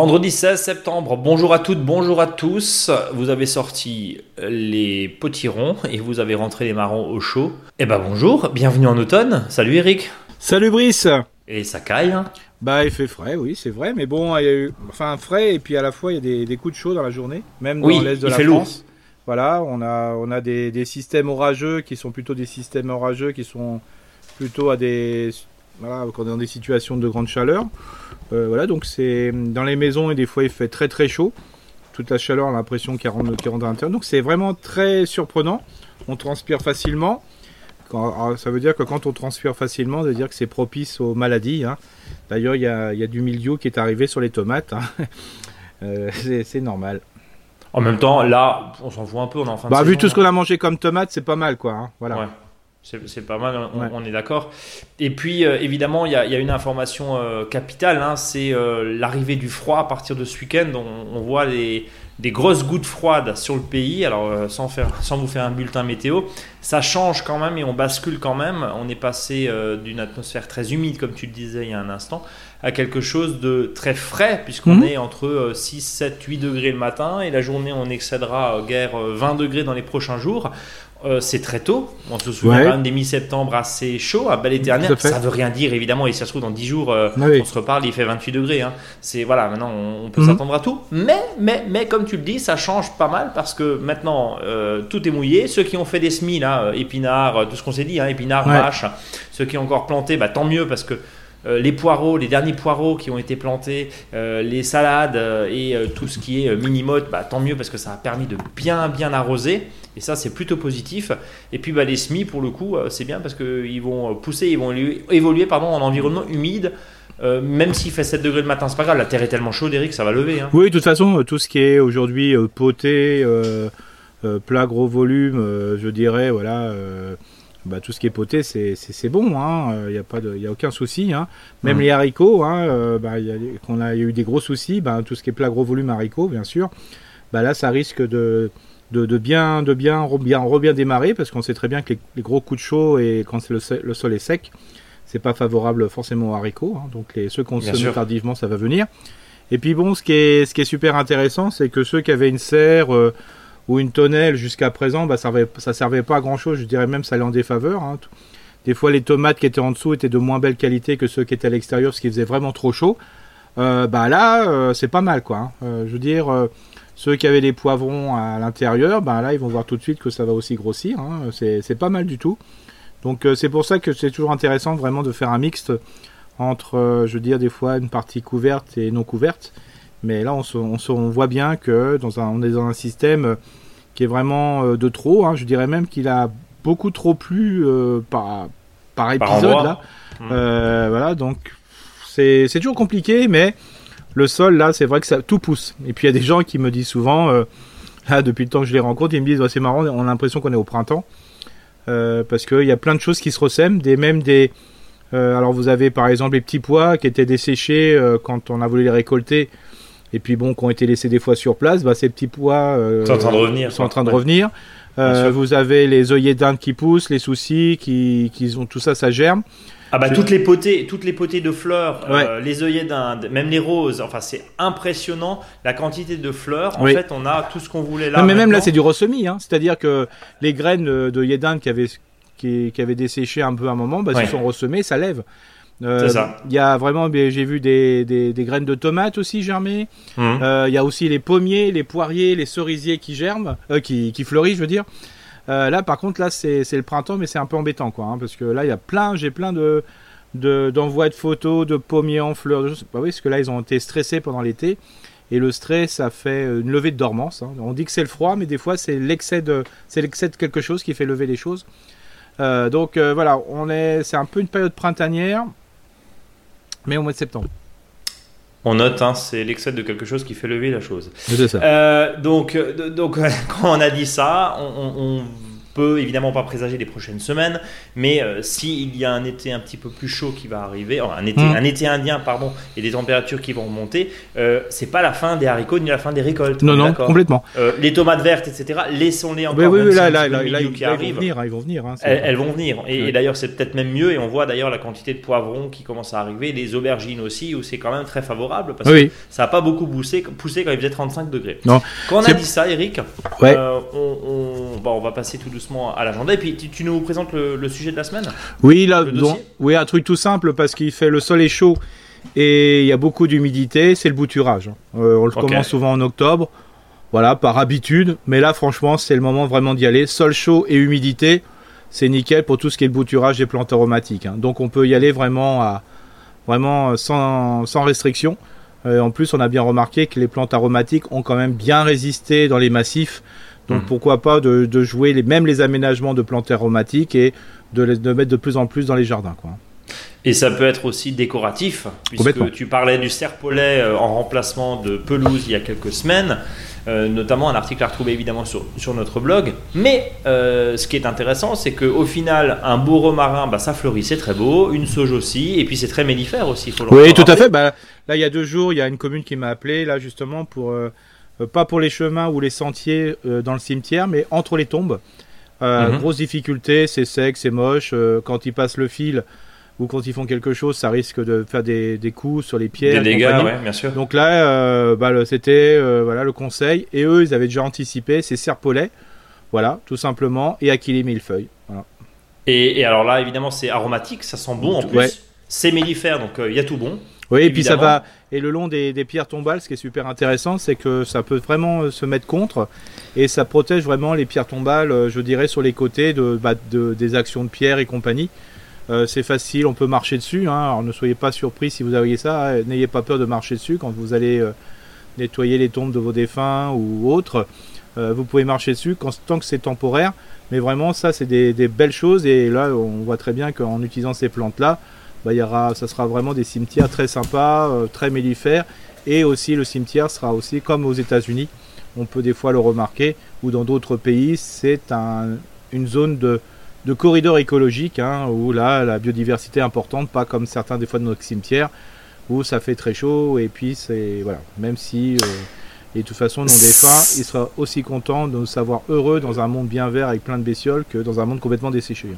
Vendredi 16 septembre, bonjour à toutes, bonjour à tous. Vous avez sorti les potirons et vous avez rentré les marrons au chaud. Eh ben bonjour, bienvenue en automne. Salut Eric. Salut Brice. Et ça caille. hein? Bah il fait frais, oui c'est vrai, mais bon il y a eu, enfin frais et puis à la fois il y a des, des coups de chaud dans la journée, même Oui, dans l'est de il la fait lourd. France. Voilà, on a on a des, des systèmes orageux qui sont plutôt des systèmes orageux qui sont plutôt à des voilà quand on est dans des situations de grande chaleur. Euh, voilà donc c'est dans les maisons et des fois il fait très très chaud. Toute la chaleur, on a l'impression qu'elle rentre, qu'elle rentre à l'intérieur. Donc c'est vraiment très surprenant. On transpire facilement. Quand- alors, ça veut dire que quand on transpire facilement, ça veut dire que c'est propice aux maladies. hein. D'ailleurs, il y a, il y a du mildiou qui est arrivé sur les tomates. hein. Euh, c'est normal. En même temps, là, on s'en fout un peu, on est en fin de Bah, vu saison, tout ce qu'on a mangé comme tomates, c'est pas mal, quoi. hein. Voilà. Ouais. C'est pas mal, on, Ouais. on est d'accord. Et puis, euh, évidemment, il y, a- il y a une information euh, capitale, hein, c'est euh, l'arrivée du froid à partir de ce week-end. On, on voit les- des grosses gouttes froides sur le pays. Alors, sans, faire, sans vous faire un bulletin météo, ça change quand même et on bascule quand même. On est passé d'une atmosphère très humide, comme tu le disais il y a un instant, à quelque chose de très frais, puisqu'on Mhm. est entre euh, 6, 7, 8 degrés le matin et la journée, on excédera guère euh, 20 degrés dans les prochains jours. Euh, c'est très tôt. On se souvient Ouais. quand même des mi-septembre assez chaud, à bel éternel. Ça veut rien dire, évidemment. Et si ça se trouve, dans 10 jours, euh, Ah oui. on se reparle, il fait 28 degrés. hein. C'est voilà, maintenant, on, on peut Mhm. s'attendre à tout. Mais, mais, mais, comme tu le dis, ça change pas mal parce que maintenant, euh, tout est mouillé. Ceux qui ont fait des semis, là, euh, épinards, tout ce qu'on s'est dit, hein, épinards, Ouais. mâches, ceux qui ont encore planté, bah, tant mieux parce que les poireaux, les derniers poireaux qui ont été plantés, euh, les salades euh, et euh, tout ce qui est euh, mini-motte, bah, tant mieux parce que ça a permis de bien bien arroser. Et ça, c'est plutôt positif. Et puis bah, les semis, pour le coup, euh, c'est bien parce qu'ils vont euh, pousser, ils vont évoluer pardon, en environnement humide. Euh, même s'il fait 7 degrés le matin, c'est pas grave. La terre est tellement chaude, Eric, ça va lever. hein. Oui, de toute façon, euh, tout ce qui est aujourd'hui euh, poté, euh, euh, plat gros volume, euh, je dirais, voilà, euh, bah, tout ce qui est poté, c'est bon, il n'y a, pas de- y a aucun souci. hein. Même Mhm. les haricots, hein, euh, bah, y a, a, y a eu des gros soucis, bah, tout ce qui est plat gros volume haricots, bien sûr, bah, là, ça risque de, de, de bien, de bien, re- bien, re- bien démarrer, parce qu'on sait très bien que les, les gros coups de chaud et quand le, sol est sec, c'est pas favorable forcément aux haricots. hein. donc les, ceux qu'on sème tardivement, ça va venir. Et puis bon, ce qui est, ce qui est super intéressant, c'est que ceux qui avaient une serre euh, ou une tonnelle jusqu'à présent, bah, ça, servait, servait pas à grand chose. Je dirais même ça allait en défaveur. hein. Des fois, les tomates qui étaient en dessous étaient de moins belle qualité que ceux qui étaient à l'extérieur, ce qui faisait vraiment trop chaud. Euh, bah là, euh, c'est pas mal, quoi. hein. Euh, je veux dire, ceux qui avaient des poivrons à l'intérieur, bah là, ils vont voir tout de suite que ça va aussi grossir. hein. C'est pas mal du tout. Donc c'est pour ça que c'est toujours intéressant vraiment de faire un mixte entre, je veux dire, des fois une partie couverte et non couverte. Mais là, on, se- on, se- on voit bien que dans un, on est dans un système euh, qui est vraiment euh, de trop. hein. Je dirais même qu'il a beaucoup trop plu euh, par, par épisode. là. Mm. Euh, voilà, donc c'est c'est toujours compliqué, mais le sol, là, c'est vrai que ça tout pousse. Et puis il y a des gens qui me disent souvent, euh, là, depuis le temps que je les rencontre, ils me disent, c'est marrant, on a l'impression qu'on est au printemps. Parce qu'il y a plein de choses qui se ressèment, des, même des. euh, alors vous avez par exemple les petits pois qui étaient desséchés euh, quand on a voulu les récolter, et puis bon, qui ont été laissés des fois sur place. Bah, ces petits pois euh, C'est en train de revenir, sont en train de revenir. Euh, vous avez les œillets d'Inde qui poussent, les soucis qui, qui ont tout ça, ça germe. Ah bah toutes les potées, toutes les potées de fleurs, euh, les œillets d'Inde, même les roses. Enfin, c'est impressionnant la quantité de fleurs. En Oui. fait, on a tout ce qu'on voulait là. Non, mais même là, c'est du ressemis. Hein. C'est-à-dire que les graines de d'Inde qui avaient, qui, qui avaient desséché un peu à un moment, bah, Ouais. se sont ressemées, ça lève. Euh, C'est ça. Il y a vraiment, j'ai vu des, des, des graines de tomates aussi germer. Mhm. Euh, Il y a aussi les pommiers, les poiriers, les cerisiers qui germent, euh, qui, qui fleurissent, je veux dire. Là, par contre, là, c'est le printemps, mais c'est un peu embêtant, quoi, hein, parce que là, il y a plein, j'ai plein de de- d'envois de, photos de pommiers en fleurs. de. Bah oui, parce que là, ils ont été stressés pendant l'été. Et le stress, ça fait une levée de dormance. hein. On dit que c'est le froid, mais des fois, c'est l'excès de, c'est l'excès de quelque chose qui fait lever les choses. Donc voilà, on est, c'est un peu une période printanière, mais au mois de septembre. On note, hein, c'est l'excès de quelque chose qui fait lever la chose. C'est ça. Euh, donc, euh, donc quand on a dit ça, on, on- on peut évidemment pas présager les prochaines semaines, mais euh, s'il y a un été un petit peu plus chaud qui va arriver, un, été, Mm. un été indien, pardon, et des températures qui vont remonter, euh, c'est pas la fin des haricots ni la fin des récoltes. Non, non, complètement. Euh, les tomates vertes, etc., laissons-les encore. Oui, oui, oui, là, là, là, là, ils, ils vont arrive. venir, hein, ils vont venir. hein, Elles, elles vont venir. Et, Ouais. et d'ailleurs, c'est peut-être même mieux. Et on voit d'ailleurs la quantité de poivrons qui commence à arriver, les aubergines aussi, où c'est quand même très favorable parce Oui, que ça n'a pas beaucoup poussé, poussé quand il faisait 35 degrés. Non. Quand on a dit ça, Eric, Ouais. euh, on, on- bon, on va passer tout doucement à l'agenda. Et puis, tu, tu nous présentes le, le sujet de la semaine Oui, là, donc- oui, un truc tout simple parce qu'il fait le sol est chaud et il y a beaucoup d'humidité, c'est le bouturage. Euh, on le commence souvent en octobre, voilà, par habitude. Mais là, franchement, c'est le moment vraiment d'y aller. Sol chaud et humidité, c'est nickel pour tout ce qui est le bouturage des plantes aromatiques. hein. Donc, on peut y aller vraiment à, vraiment euh, sans, sans restriction. Euh, en plus, on a bien remarqué que les plantes aromatiques ont quand même bien résisté dans les massifs. Donc Mhm. pourquoi pas de, de jouer les, même les aménagements de plantes aromatiques et de les de mettre de plus en plus dans les jardins. Quoi. Et ça peut être aussi décoratif, puisque tu parlais du serpolet euh, en remplacement de pelouse il y a quelques semaines, euh, notamment un article à retrouver évidemment sur, sur notre blog. Mais euh, ce qui est intéressant, c'est qu'au final, un beau romarin, bah, ça fleurit, c'est très beau, une sauge aussi, et puis c'est très mellifère aussi. Faut Oui, tout à fait. Bah, là, il y a deux jours, il y a une commune qui m'a appelé, là justement, pour euh, pas pour les chemins ou les sentiers euh, dans le cimetière, mais entre les tombes. Euh, Mhm. Grosse difficulté, c'est sec, c'est moche. euh, quand ils passent le fil ou quand ils font quelque chose, ça risque de faire des, des coups sur les pierres. Des dégâts, ouais, bien sûr. Donc là, euh, bah, c'était euh, voilà le conseil. Et eux, ils avaient déjà anticipé. C'est serpolet, voilà, tout simplement, et Achille millefeuille. Voilà. Et, et alors là, évidemment, c'est aromatique, ça sent bon en plus. Ouais. C'est mellifère, donc euh, il y a tout bon. Oui, et puis ça va. Et le long des, des pierres tombales, ce qui est super intéressant, c'est que ça peut vraiment euh, se mettre contre et ça protège vraiment les pierres tombales, euh, je dirais, sur les côtés de, bah, de- des actions de pierre et compagnie. Euh, c'est facile, on peut marcher dessus. Hein, alors ne soyez pas surpris si vous avez ça. hein, N'ayez pas peur de marcher dessus quand vous allez euh, nettoyer les tombes de vos défunts ou autres. Euh, vous pouvez marcher dessus quand, tant que c'est temporaire. Mais vraiment, ça, c'est des, des belles choses. Et là, on voit très bien qu'en utilisant ces plantes-là, bah, ça sera vraiment des cimetières très sympas, euh, très mellifères. Et aussi, le cimetière sera aussi comme aux États-Unis. On peut des fois le remarquer, ou dans d'autres pays, c'est un, une zone de, corridor écologique, hein, où là, la biodiversité est importante, pas comme certains des fois de nos cimetières, où ça fait très chaud. Et puis, c'est voilà, même si. euh, et de toute façon, nos défunts, il sera aussi content de nous savoir heureux dans un monde bien vert avec plein de bestioles que dans un monde complètement desséché.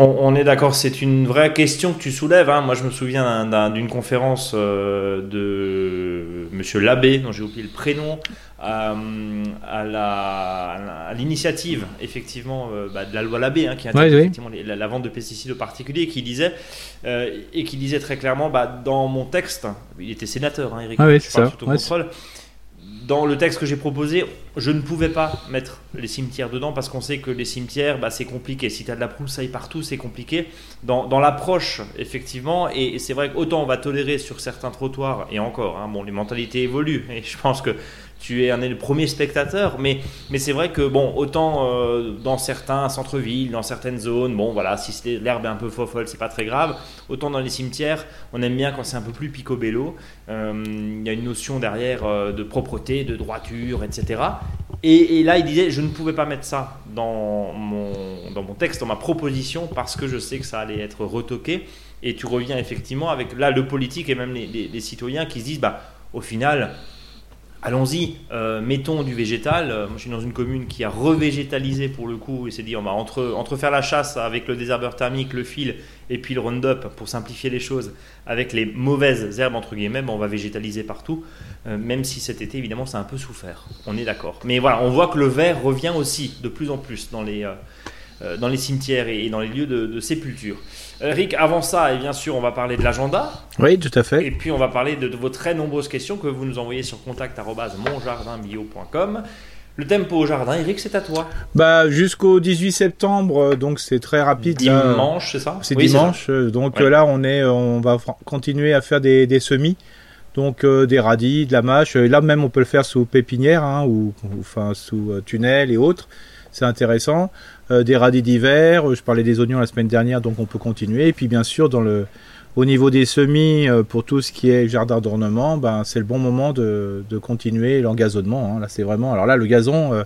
On, on est d'accord, c'est une vraie question que tu soulèves. hein. Moi, je me souviens d'un- d'un- d'une conférence euh, de Monsieur Labbé, dont j'ai oublié le prénom, euh, à l'initiative, effectivement, euh, bah, de la loi Labbé, hein, qui interdit Ouais, oui. la, la vente de pesticides aux particuliers, qui disait, et qui disait très clairement, bah, dans mon texte, il était sénateur, hein, Eric, Ah oui, je c'est parle ça. sous ton Ouais, contrôle. Dans le texte que j'ai proposé, je ne pouvais pas mettre les cimetières dedans parce qu'on sait que les cimetières, bah, c'est compliqué. Si tu as de la broussaille partout, c'est compliqué. Dans, dans l'approche, effectivement, et, c'est vrai qu'autant on va tolérer sur certains trottoirs, et encore, hein, bon, les mentalités évoluent, et je pense que tu es un des premiers spectateurs, mais, mais c'est vrai que, bon, autant euh, dans certains centres-villes, dans certaines zones, bon, voilà, si l'herbe est un peu fofolle, c'est pas très grave. Autant dans les cimetières, on aime bien quand c'est un peu plus picobello. Euh, Il y a une notion derrière euh, de propreté, de droiture, etc. Et, là, il disait, je ne pouvais pas mettre ça dans mon, dans mon texte, dans ma proposition, parce que je sais que ça allait être retoqué. Et tu reviens effectivement avec là le politique et même les, les- les citoyens qui se disent, bah, au final, allons-y, euh, mettons du végétal. Euh, moi, je suis dans une commune qui a revégétalisé pour le coup, et s'est dit, entre, faire la chasse avec le désherbeur thermique, le fil, et puis le Roundup, pour simplifier les choses, avec les mauvaises herbes, entre guillemets, on va végétaliser partout, euh, même si cet été, évidemment, ça a un peu souffert. On est d'accord. Mais voilà, on voit que le vert revient aussi de plus en plus dans les, cimetières et, dans les lieux de sépulture. Rick, avant ça, et bien sûr, on va parler de l'agenda, Oui, tout à fait. et puis on va parler de, de vos très nombreuses questions que vous nous envoyez sur contact@monjardinbio.com. Le tempo au jardin, Eric, c'est à toi. Bah, jusqu'au 18 septembre, euh, donc c'est très rapide. Dimanche, c'est ça? C'est Oui, dimanche, euh, donc Ouais. là on est, euh, on va continuer à faire des, des semis, donc euh, des radis, de la mâche. Et là même on peut le faire sous pépinière, hein, ou, ou, enfin sous tunnel et autres. C'est intéressant. Euh, des radis d'hiver. euh, Je parlais des oignons la semaine dernière, donc on peut continuer. Et puis bien sûr dans le, au niveau des semis euh, pour tout ce qui est jardin d'ornement, ben c'est le bon moment de, de continuer l'engazonnement. hein. Là c'est vraiment, alors là le gazon. euh,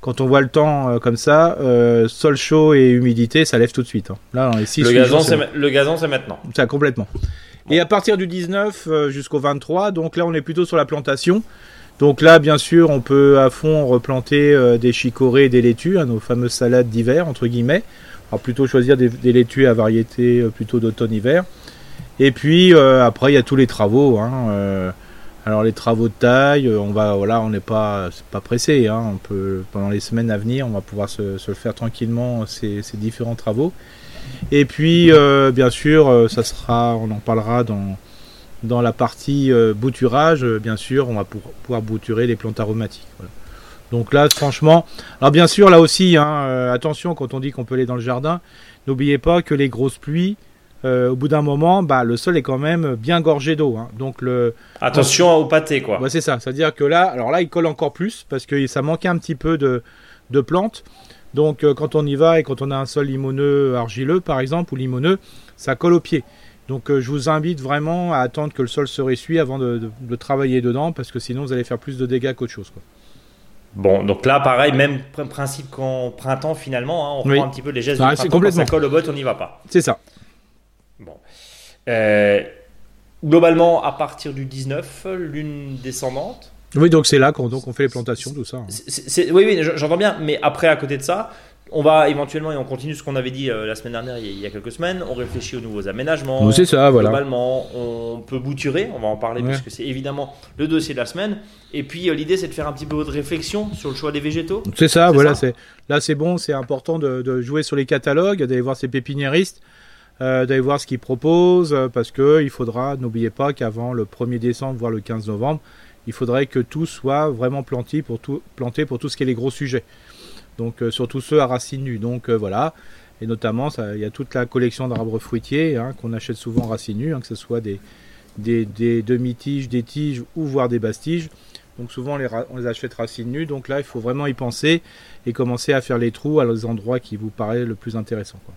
quand on voit le temps euh, comme ça, euh, sol chaud et humidité, ça lève tout de suite. hein. Là, dans les 6 Le gazon, c'est ma- le gazon, c'est maintenant. ça complètement. Et à partir du 19 euh, jusqu'au 23, donc là on est plutôt sur la plantation. Donc là, bien sûr, on peut à fond replanter euh, des chicorées et des laitues, hein, nos fameuses salades d'hiver, entre guillemets. Va plutôt choisir des, laitues à variété euh, plutôt d'automne-hiver. Et puis euh, après, il y a tous les travaux. hein, alors les travaux de taille, on va, voilà, on n'est pas, pressé. hein, on peut pendant les semaines à venir, on va pouvoir se, se le faire tranquillement ces, différents travaux. Et puis, bien sûr, ça sera, on en parlera dans, dans la partie euh, bouturage. euh, bien sûr, on va pour- pouvoir bouturer les plantes aromatiques. voilà. Donc là, franchement, alors bien sûr, là aussi, hein, euh, attention quand on dit qu'on peut aller dans le jardin, n'oubliez pas que les grosses pluies, euh, au bout d'un moment, bah, le sol est quand même bien gorgé d'eau. hein. Donc le, Attention au pâté, quoi. Ouais, c'est ça. C'est-à-dire que là, alors là, il colle encore plus parce que ça manquait un petit peu de, de plantes. Donc, euh, quand on y va et quand on a un sol limoneux, argileux, par exemple, ou limoneux, ça colle au pied. Donc, euh, je vous invite vraiment à attendre que le sol se ressuie avant de, de- de travailler dedans parce que sinon, vous allez faire plus de dégâts qu'autre chose. Quoi. Bon, donc là, pareil, même pr- principe qu'en printemps, finalement, hein, on Oui. prend un petit peu les gestes Ah, du c'est printemps, quand complètement. ça colle au bottes, on n'y va pas. C'est ça. Bon. Euh, globalement, à partir du 19, lune descendante. Oui, donc c'est là qu'on on fait les plantations, tout ça. hein. Oui, oui, j'entends bien, mais après, à côté de ça, on va éventuellement, et on continue ce qu'on avait dit euh, la semaine dernière, il y, a, il y a quelques semaines, on réfléchit aux nouveaux aménagements. C'est ça, voilà. Globalement, on peut bouturer, on va en parler Ouais. puisque c'est évidemment le dossier de la semaine. Et puis euh, l'idée c'est de faire un petit peu de réflexion sur le choix des végétaux. C'est ça, voilà. ça là, c'est bon, c'est important de, de jouer sur les catalogues, d'aller voir ces pépiniéristes, euh, d'aller voir ce qu'ils proposent, parce que il faudra, n'oubliez pas qu'avant le 1er décembre, voire le 15 novembre, il faudrait que tout soit vraiment planté pour tout, planté pour tout ce qui est les gros sujets. Donc euh, surtout ceux à racines nues. Donc euh, voilà. Et notamment, il y a toute la collection d'arbres fruitiers hein, qu'on achète souvent en racines nues, hein, que ce soit des, des, des demi-tiges, des tiges ou voire des bastiges. Donc souvent on les, ra- on les achète racines nues. Donc là, il faut vraiment y penser et commencer à faire les trous à les endroits qui vous paraissent le plus intéressant. quoi.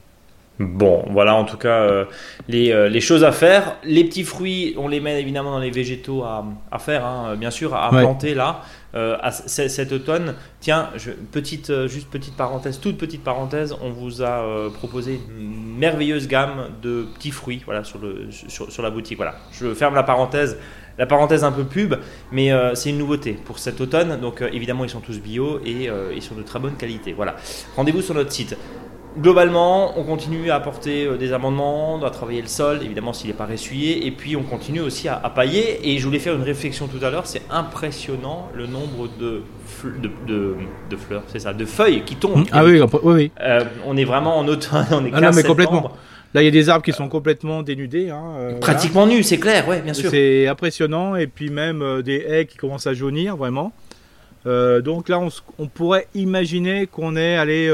Bon, voilà en tout cas euh, les, euh, les choses à faire. Les petits fruits, on les met évidemment dans les végétaux à, à faire, hein, bien sûr, à Ouais. planter là. Euh, cet automne, tiens, petite, euh, juste petite parenthèse, toute petite parenthèse, on vous a euh, proposé une merveilleuse gamme de petits fruits, voilà, sur, le, sur, la boutique. Voilà, je ferme la parenthèse, la parenthèse un peu pub, mais euh, c'est une nouveauté pour cet automne. Donc évidemment, ils sont tous bio et ils sont de très bonne qualité. Voilà, rendez-vous sur notre site. Globalement, on continue à apporter euh, des amendements, à travailler le sol, évidemment s'il n'est pas ressuyé, et puis on continue aussi à, à pailler. Et je voulais faire une réflexion tout à l'heure, c'est impressionnant le nombre de, fl- de, de- de fleurs, c'est ça, de feuilles qui tombent. Ah oui, oui, oui. Euh, on est vraiment en automne, on est Ah 15 non, mais septembre. complètement. Là, il y a des arbres qui sont complètement dénudés. hein, euh, voilà. Pratiquement nu, c'est clair, ouais, bien sûr. C'est impressionnant. Et puis même euh, des haies qui commencent à jaunir, vraiment. Donc là, on pourrait imaginer qu'on est allé...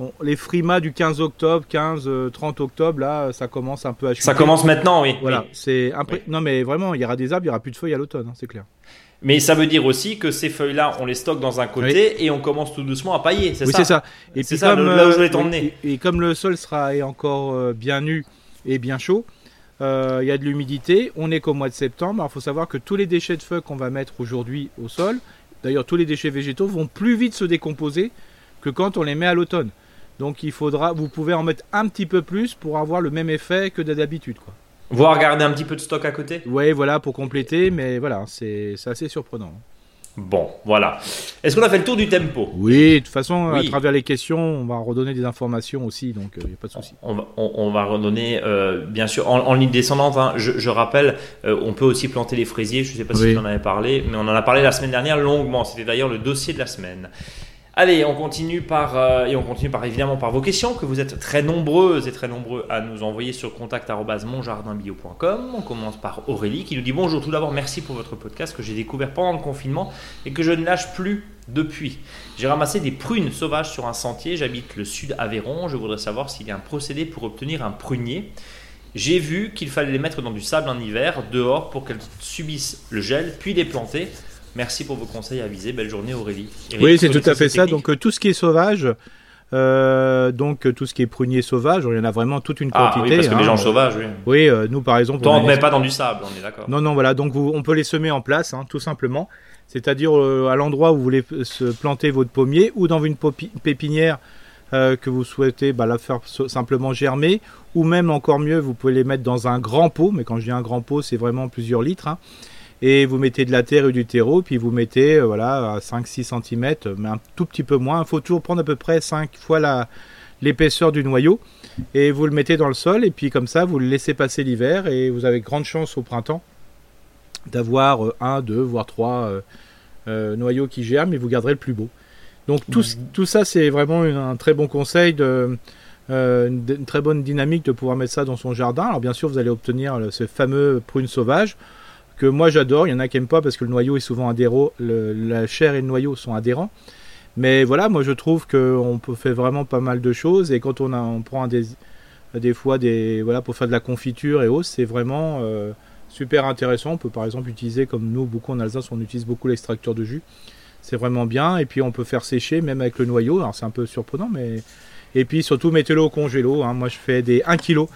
euh, les frimas du 15 octobre, 15, euh, 30 octobre, là, ça commence un peu à chuter. Ça commence maintenant, oui. Voilà, Oui. c'est Oui. Non, mais vraiment, il y aura des arbres, il y aura plus de feuilles à l'automne, hein, c'est clair. Mais ça veut dire aussi que ces feuilles-là, on les stocke dans un côté et on commence tout doucement à pailler, c'est Oui, ça c'est ça. Et puis ça, comme le- là où je euh, t'emmener. Et, et comme le sol sera est encore euh, bien nu et bien chaud, euh, il y a de l'humidité. On est qu'au mois de septembre. Alors, il faut savoir que tous les déchets de feu qu'on va mettre aujourd'hui au sol, d'ailleurs tous les déchets végétaux, vont plus vite se décomposer que quand on les met à l'automne. Donc, il faudra, vous pouvez en mettre un petit peu plus pour avoir le même effet que d'habitude, quoi. Voir garder un petit peu de stock à côté Ouais, voilà, pour compléter, mais voilà, c'est c'est assez surprenant. Bon, voilà. Est-ce qu'on a fait le tour du tempo? Oui, de toute façon, Oui. à travers les questions, on va redonner des informations aussi, donc il n'y a pas de souci. on va, on, on va redonner, euh, bien sûr, en, en ligne descendante. hein, je, je rappelle, euh, on peut aussi planter les fraisiers. Je ne sais pas si Oui. tu en avais parlé, mais on en a parlé la semaine dernière longuement. C'était d'ailleurs le dossier de la semaine. Allez, on continue par euh, et on continue par évidemment par vos questions que vous êtes très nombreuses et très nombreux à nous envoyer sur contact@monjardinbio.com. On commence par Aurélie qui nous dit bonjour. Tout d'abord, merci pour votre podcast que j'ai découvert pendant le confinement et que je ne lâche plus depuis. J'ai ramassé des prunes sauvages sur un sentier. J'habite le sud Aveyron. Je voudrais savoir s'il y a un procédé pour obtenir un prunier. J'ai vu qu'il fallait les mettre dans du sable en hiver, dehors, pour qu'elles subissent le gel, puis les planter. Merci pour vos conseils avisés. Belle journée, Aurélie. Eric, Oui, c'est tout à fait ça. technique Donc euh, tout ce qui est sauvage, euh, donc euh, tout ce qui est prunier sauvage, il y en a vraiment toute une ah quantité. oui, parce que hein. les gens sauvages, oui. Oui, euh, nous par exemple. Toi, on ne met pas dans du sable, on est d'accord. Non, non, voilà. Donc vous- on peut les semer en place, hein, tout simplement. c'est-à-dire euh, à l'endroit où vous voulez se planter votre pommier ou dans une pépinière que vous souhaitez bah, la faire simplement germer, ou même encore mieux, vous pouvez les mettre dans un grand pot, mais quand je dis un grand pot, c'est vraiment plusieurs litres, hein. Et vous mettez de la terre et du terreau, puis vous mettez euh, voilà, à 5-6 cm, mais un tout petit peu moins, il faut toujours prendre à peu près 5 fois l'épaisseur du noyau, et vous le mettez dans le sol, et puis comme ça, vous le laissez passer l'hiver, et vous avez grande chance au printemps d'avoir euh, un, deux, voire trois euh, euh, noyaux qui germent et vous garderez le plus beau. Donc tout, mmh. tout ça, c'est vraiment un très bon conseil de, une, très bonne dynamique de pouvoir mettre ça dans son jardin. Alors bien sûr, vous allez obtenir ce fameux prune sauvage que moi j'adore. Il y en a qui n'aiment pas parce que le noyau est souvent adhérent, la chair et le noyau sont adhérents. Mais voilà, moi je trouve qu'on peut faire vraiment pas mal de choses et quand on, a, prend des, des fois des voilà pour faire de la confiture et autres, c'est vraiment super intéressant. On peut par exemple utiliser, comme nous, beaucoup en Alsace, on utilise beaucoup l'extracteur de jus. C'est vraiment bien. Et puis on peut faire sécher même avec le noyau. Alors c'est un peu surprenant, mais. Et puis surtout, mettez-le au congélo. Hein. Moi je fais des 1 kg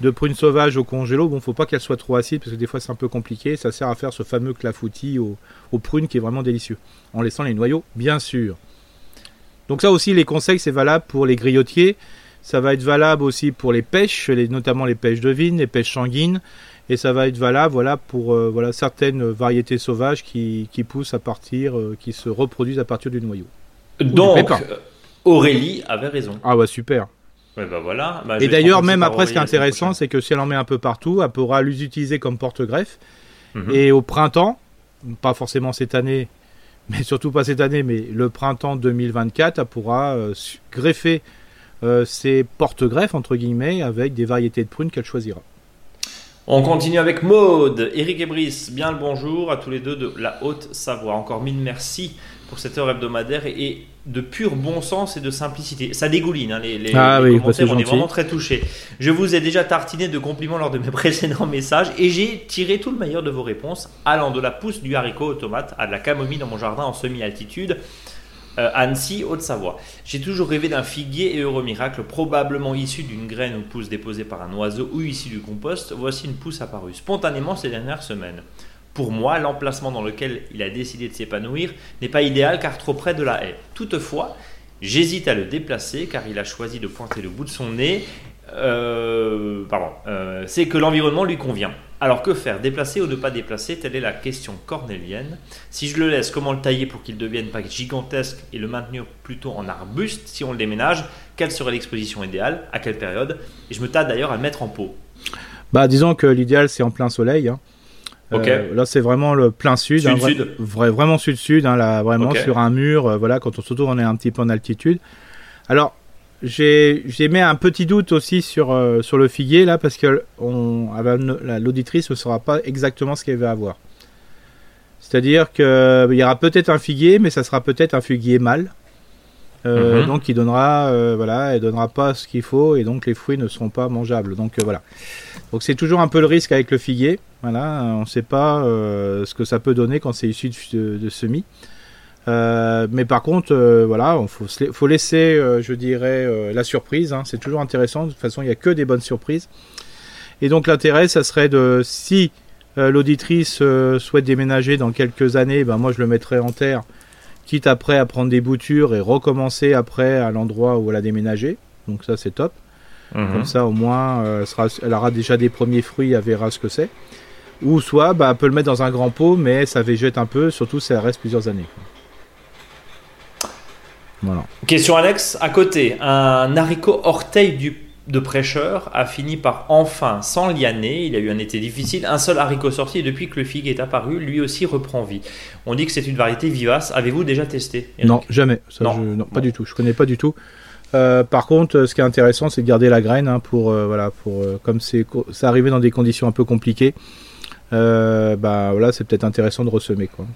de prunes sauvages au congélo. Bon, faut pas qu'elles soient trop acides parce que des fois c'est un peu compliqué. Ça sert à faire ce fameux clafoutis aux, prunes qui est vraiment délicieux. En laissant les noyaux, bien sûr. Donc ça aussi, les conseils, c'est valable pour les griotiers. Ça va être valable aussi pour les pêches, notamment les pêches de vigne, les pêches sanguines et ça va être valable voilà pour euh, voilà certaines variétés sauvages qui, qui poussent à partir euh, qui se reproduisent à partir du noyau. Donc Aurélie avait raison. Ah ouais super. Ouais, bah voilà. Bah, et d'ailleurs même après ce qui est intéressant c'est que si elle en met un peu partout, elle pourra les utiliser comme porte-greffe mhm. et au printemps, pas forcément cette année mais surtout pas cette année mais le printemps 2024, elle pourra euh, greffer ses porte-greffes entre guillemets avec des variétés de prunes qu'elle choisira. On continue avec Maude, Eric et Brice, bien le bonjour à tous les deux de la Haute-Savoie. Encore mille merci pour cette heure hebdomadaire et, de pur bon sens et de simplicité. Ça dégouline, hein, les, ah oui, bah, commentaires, on est vraiment très touchés. Je vous ai déjà tartiné de compliments lors de mes précédents messages et j'ai tiré tout le meilleur de vos réponses, allant de la pousse du haricot au tomate à de la camomille dans mon jardin en semi-altitude. Euh, Annecy, Haute-Savoie. J'ai toujours rêvé d'un figuier et heureux miracle, probablement issu d'une graine ou pousse déposée par un oiseau ou issu du compost. Voici une pousse apparue spontanément ces dernières semaines. Pour moi, l'emplacement dans lequel il a décidé de s'épanouir n'est pas idéal car trop près de la haie. Toutefois, j'hésite à le déplacer car il a choisi de pointer le bout de son nez. Euh, pardon, euh, c'est que l'environnement lui convient. Alors que faire? Déplacer ou ne pas déplacer? Telle est la question cornélienne. Si je le laisse, comment le tailler pour qu'il ne devienne pas gigantesque et le maintenir plutôt en arbuste Si on le déménage, quelle serait l'exposition idéale? À quelle période? Et je me tâte d'ailleurs à le mettre en pot. Bah, disons que l'idéal c'est en plein soleil. Hein. Euh, là, c'est vraiment le plein sud, sud, -sud. vraiment sud-sud, hein, là, vraiment sur un mur. Euh, voilà, quand on se retrouve, on est un petit peu en altitude. Alors, j'ai mis un petit doute aussi sur, euh, sur le figuier là parce que l'auditrice ne saura pas exactement ce qu'elle va avoir. C'est-à-dire qu'il y aura peut-être un figuier, mais ça sera peut-être un figuier mâle. Euh, mhm. Donc il donnera, euh, voilà, elle donnera pas ce qu'il faut et donc les fruits ne seront pas mangeables. Donc voilà. Donc c'est toujours un peu le risque avec le figuier. Voilà, on ne sait pas ce que ça peut donner quand c'est issu de, de semis. Euh, mais par contre, euh, voilà, il faut, laisser, euh, je dirais, la surprise. Hein. c'est toujours intéressant. De toute façon, il n'y a que des bonnes surprises. Et donc l'intérêt, ça serait de, si l'auditrice souhaite déménager dans quelques années, ben moi je le mettrai en terre, quitte après à prendre des boutures et recommencer après à l'endroit où elle a déménagé. Donc ça c'est top. Mhm. Comme ça au moins, elle, aura déjà des premiers fruits, elle verra ce que c'est. Ou soit, bah, elle peut le mettre dans un grand pot, mais ça végète un peu, surtout si elle reste plusieurs années. Question Alex, à côté, un haricot orteil du, de prêcheur a fini par enfin s'enlianer. Il a eu un été difficile, un seul haricot sorti et depuis que le figue est apparu, lui aussi reprend vie. On dit que c'est une variété vivace. Avez-vous déjà testé Non, jamais. non. pas du tout. Je connais pas du tout. Euh, par contre, ce qui est intéressant, c'est de garder la graine hein, pour euh, voilà, pour euh, comme c'est arrivé dans des conditions un peu compliquées. bah voilà, c'est peut-être intéressant de ressemer quoi.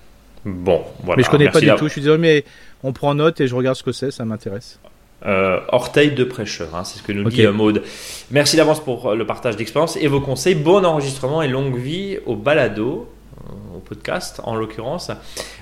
Bon, voilà. Mais je connais pas du tout. Je suis désolé, mais on prend note et je regarde ce que c'est. Ça m'intéresse. Euh, orteil de prêcheur, hein, c'est ce que nous dit euh, Maude. Merci d'avance pour euh, le partage d'expérience et vos conseils. Bon enregistrement et longue vie au balado, au podcast en l'occurrence.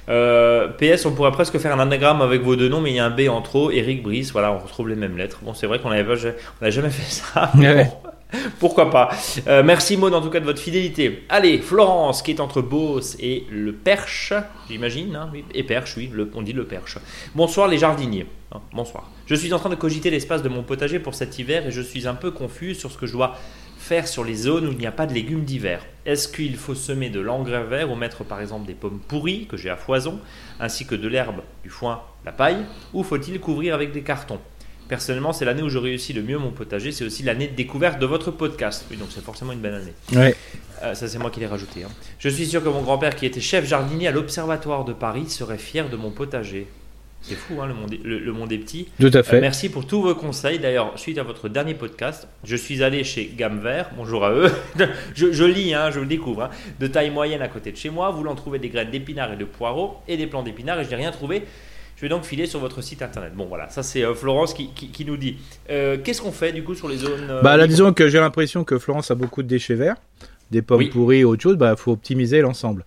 PS, on pourrait presque faire un anagramme avec vos deux noms, mais il y a un B en trop. Eric Brice, voilà, on retrouve les mêmes lettres. Bon, c'est vrai qu'on n'avait jamais fait ça. Pourquoi pas. Euh, merci Maud en tout cas de votre fidélité. Allez, Florence qui est entre Beauce et le Perche, j'imagine, hein, et Perche, oui, le, on dit le Perche. Bonsoir les jardiniers. Hein, bonsoir. Je suis en train de cogiter l'espace de mon potager pour cet hiver et je suis un peu confus sur ce que je dois faire sur les zones où il n'y a pas de légumes d'hiver. Est-ce qu'il faut semer de l'engrais vert ou mettre par exemple des pommes pourries que j'ai à foison, ainsi que de l'herbe, du foin, la paille, ou faut-il couvrir avec des cartons? Personnellement, c'est l'année où je réussis le mieux mon potager. C'est aussi l'année de découverte de votre podcast. Oui, donc c'est forcément une bonne année. Ouais. Euh, ça, c'est moi qui l'ai rajouté. hein. Je suis sûr que mon grand-père, qui était chef jardinier à l'Observatoire de Paris, serait fier de mon potager. C'est fou, hein, le, monde est, le, le monde est petit. Tout à Euh, fait. merci pour tous vos conseils. D'ailleurs, suite à votre dernier podcast, je suis allé chez Gamme Vert. Bonjour à eux. je, je lis, hein, je le découvre. hein. De taille moyenne à côté de chez moi, voulant trouver des graines d'épinards et de poireaux et des plants d'épinards et je n'ai rien trouvé. Je vais donc filer sur votre site internet. Bon, voilà, ça c'est euh, Florence qui, qui- qui nous dit. Euh, Qu'est-ce qu'on fait du coup sur les zones. euh, Bah là, disons que j'ai l'impression que Florence a beaucoup de déchets verts, des pommes Oui. pourries ou autre chose, bah faut optimiser l'ensemble.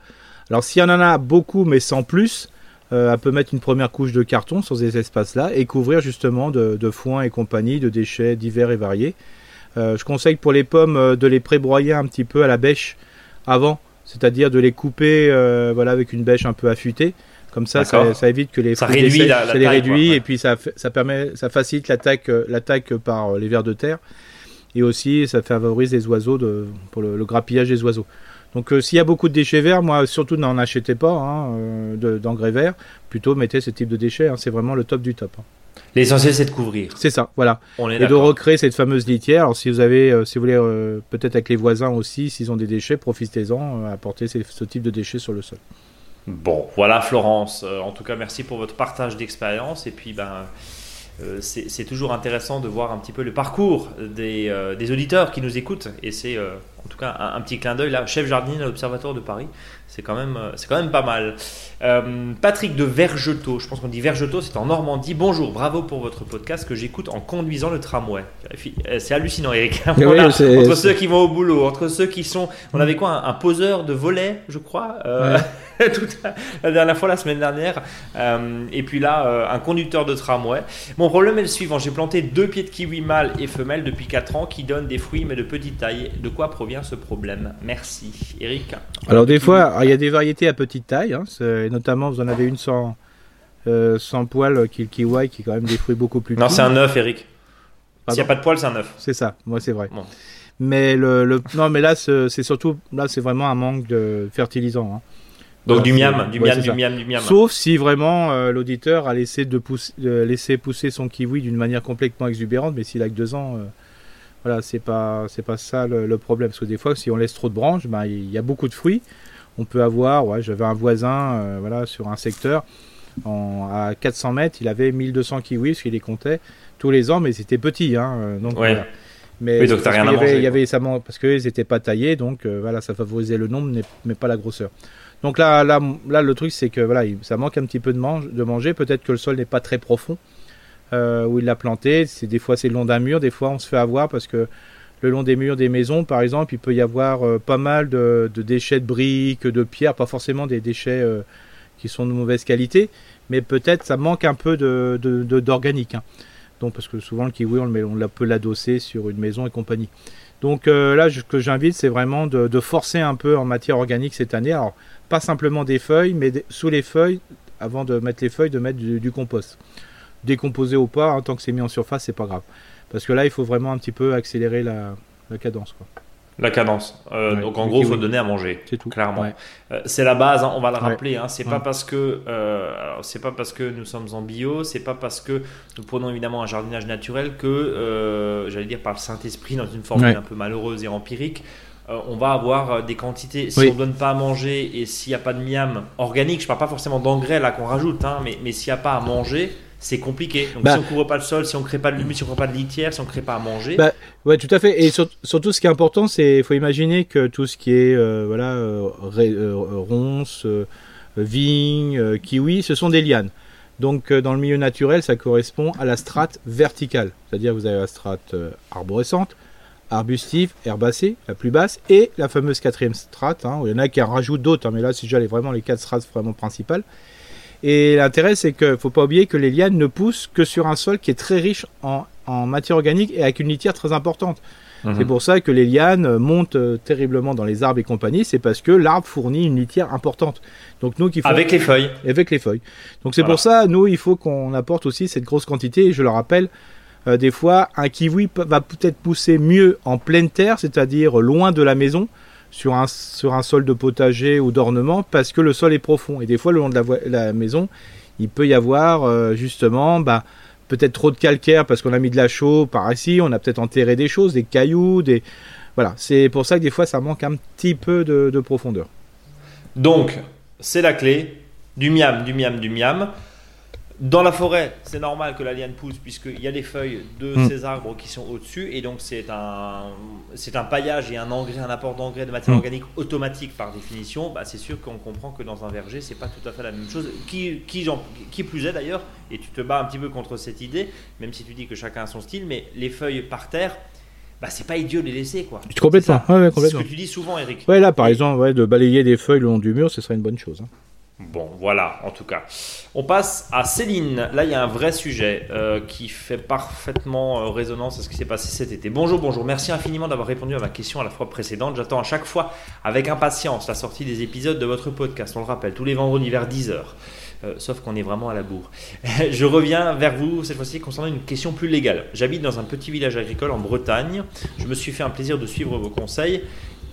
Alors s'il y en a beaucoup mais sans plus, euh, elle peut mettre une première couche de carton sur ces espaces-là et couvrir justement de, de foin et compagnie, de déchets divers et variés. Euh, je conseille pour les pommes euh, de les prébroyer un petit peu à la bêche avant, c'est-à-dire de les couper euh, voilà avec une bêche un peu affûtée. Comme ça, ça, évite que les Ça fruits réduit dessèchent, la- la ça les taille, réduit ouais. et puis ça, ça permet, ça facilite l'attaque, l'attaque par les vers de terre et aussi ça favorise les oiseaux de, pour le, le grappillage des oiseaux. Donc euh, s'il y a beaucoup de déchets verts, moi surtout n'en achetez pas hein, euh, de- d'engrais verts, plutôt mettez ce type de déchets, hein, c'est vraiment le top du top. hein. L'essentiel c'est de couvrir. C'est ça, voilà. On est Et de recréer cette fameuse litière. Alors si vous avez, euh, si vous voulez, peut-être avec les voisins aussi, s'ils ont des déchets, profitez-en, apportez ces- ce type de déchets sur le sol. Bon, voilà Florence. En tout cas, merci pour votre partage d'expérience. Et puis, ben, c'est c'est toujours intéressant de voir un petit peu le parcours des, euh, des auditeurs qui nous écoutent. Et c'est euh, en tout cas un, un petit clin d'œil là, chef jardinier à l'Observatoire de Paris. C'est quand même, euh, c'est quand même pas mal. Euh, Patrick de Vergetot, je pense qu'on dit Vergetot, c'est en Normandie. Bonjour, bravo pour votre podcast que j'écoute en conduisant le tramway. Euh, C'est hallucinant, Eric. Oui, Voilà, entre ceux qui vont au boulot, entre ceux qui sont, on avait quoi, un, un poseur de volet, je crois. euh, toute la, la dernière fois, la semaine dernière. Euh, et puis là, euh, un conducteur de tramway. Mon problème est le suivant j'ai planté deux pieds de kiwi mâle et femelle depuis 4 ans qui donnent des fruits mais de petite taille. De quoi provient ce problème? Merci. Eric Alors des fois, alors, il y a des variétés à petite taille, hein, notamment vous en avez une sans, euh, sans poil qui est le kiwi, qui est quand même des fruits beaucoup plus Non, c'est un œuf, Eric. S'il n'y a pas de poil, c'est un œuf. C'est ça, moi c'est vrai. Bon. Mais le, le- non, mais là c'est c'est surtout là c'est vraiment un manque de fertilisant. hein. Donc Alors, du miam, du ouais, miam, du miam, du miam. Sauf si vraiment euh, l'auditeur a laissé de pousser, euh, laissé pousser son kiwi d'une manière complètement exubérante, mais s'il a que deux ans, euh, voilà, c'est pas c'est pas ça le, le problème. Parce que des fois, si on laisse trop de branches, ben, il y a beaucoup de fruits. On peut avoir, ouais, j'avais un voisin, euh, voilà, sur un secteur, en, à 400 mètres, il avait 1200 kiwis, parce qu'il les comptait tous les ans, mais c'était petit, hein, donc Ouais. voilà. Mais Oui, donc t'as parce rien à manger, Il y avait ça parce qu'ils n'étaient pas taillés, donc euh, voilà, ça favorisait le nombre, mais- mais pas la grosseur. Donc là, là, le truc, c'est que voilà, il- ça manque un petit peu de, mange, de manger. Peut-être que le sol n'est pas très profond euh, où il l'a planté. C'est des fois c'est le long d'un mur, des fois on se fait avoir parce que le long des murs des maisons, par exemple, il peut y avoir euh, pas mal de, déchets de briques, de pierres, pas forcément des déchets euh, qui sont de mauvaise qualité, mais peut-être ça manque un peu d'organique. hein. Parce que souvent le kiwi on, le on peut l'adosser sur une maison et compagnie. Donc euh, là, ce que j'invite, c'est vraiment de, forcer un peu en matière organique cette année. Alors, pas simplement des feuilles, mais sous les feuilles, avant de mettre les feuilles, de mettre du, compost. Décomposé ou pas, hein, tant que c'est mis en surface, c'est pas grave. Parce que là, il faut vraiment un petit peu accélérer la, cadence. La cadence. Euh, Ouais, donc en gros, il faut donner à manger. C'est tout. Clairement. Ouais. Euh, c'est la base, hein, on va le Ouais. rappeler. Hein, c'est pas Ouais. parce que euh, c'est pas parce que nous sommes en bio, c'est pas parce que nous prenons évidemment un jardinage naturel que j'allais dire par le Saint Esprit dans une formule Ouais. un peu malheureuse et empirique. on va avoir des quantités. Si Oui. on donne pas à manger et s'il n'y a pas de miam organique, je parle pas forcément d'engrais là qu'on rajoute, hein, mais, mais s'il n'y a pas à manger, c'est compliqué. Donc Bah. si on couvre pas le sol, si on crée pas de lumière, si on crée pas de litière, si on crée pas à manger, Bah, Ouais, tout à fait. Et sur- surtout, ce qui est important, c'est faut imaginer que tout ce qui est euh, voilà euh, euh, ronces, euh, vignes, euh, kiwi, ce sont des lianes. Donc, dans le milieu naturel, ça correspond à la strate verticale, c'est-à-dire vous avez la strate arborescente, arbustive, herbacée, la plus basse, et la fameuse quatrième strate. hein, où il y en a qui en rajoutent d'autres, hein, mais là, c'est déjà les, vraiment les quatre strates vraiment principales. Et l'intérêt, c'est qu'il ne faut pas oublier que les lianes ne poussent que sur un sol qui est très riche en en matière organique et avec une litière très importante. Mhm. C'est pour ça que les lianes montent euh, terriblement dans les arbres et compagnie, c'est parce que l'arbre fournit une litière importante. Donc nous qui faut- Avec les feuilles. avec les feuilles. Donc c'est Voilà. pour ça, nous, il faut qu'on apporte aussi cette grosse quantité. Et je le rappelle, euh, des fois, un kiwi va peut-être pousser mieux en pleine terre, c'est-à-dire loin de la maison, sur un, sur un sol de potager ou d'ornement, parce que le sol est profond. Et des fois, le long de la, maison, il peut y avoir euh, justement bah, peut-être trop de calcaire parce qu'on a mis de la chaux par ici, on a peut-être enterré des choses, des cailloux, des... Voilà, c'est pour ça que des fois, ça manque un petit peu de, de profondeur. Donc, c'est la clé. Du miam, du miam, du miam. Dans la forêt, c'est normal que la liane pousse puisqu'il y a des feuilles de Mm. ces arbres qui sont au-dessus et donc c'est un, c'est un paillage et un engrais, un apport d'engrais de matière Mm. organique automatique par définition. Bah, c'est sûr qu'on comprend que dans un verger, c'est pas tout à fait la même chose. Qui, qui, plus est d'ailleurs, et tu te bats un petit peu contre cette idée, même si tu dis que chacun a son style, mais les feuilles par terre, bah, c'est pas idiot de les laisser quoi. Complètement, ouais, ouais, C'est ce complètement. que tu dis souvent, Eric. Ouais, là, par exemple, ouais, de balayer des feuilles le long du mur, ce serait une bonne chose. hein. Bon, voilà, en tout cas. On passe à Céline. Là, il y a un vrai sujet euh, qui fait parfaitement euh, résonance à ce qui s'est passé cet été. Bonjour, bonjour. Merci infiniment d'avoir répondu à ma question à la fois précédente. J'attends à chaque fois avec impatience la sortie des épisodes de votre podcast. On le rappelle, tous les vendredis vers 10h. Euh, sauf qu'on est vraiment à la bourre. Je reviens vers vous cette fois-ci concernant une question plus légale. J'habite dans un petit village agricole en Bretagne. Je me suis fait un plaisir de suivre vos conseils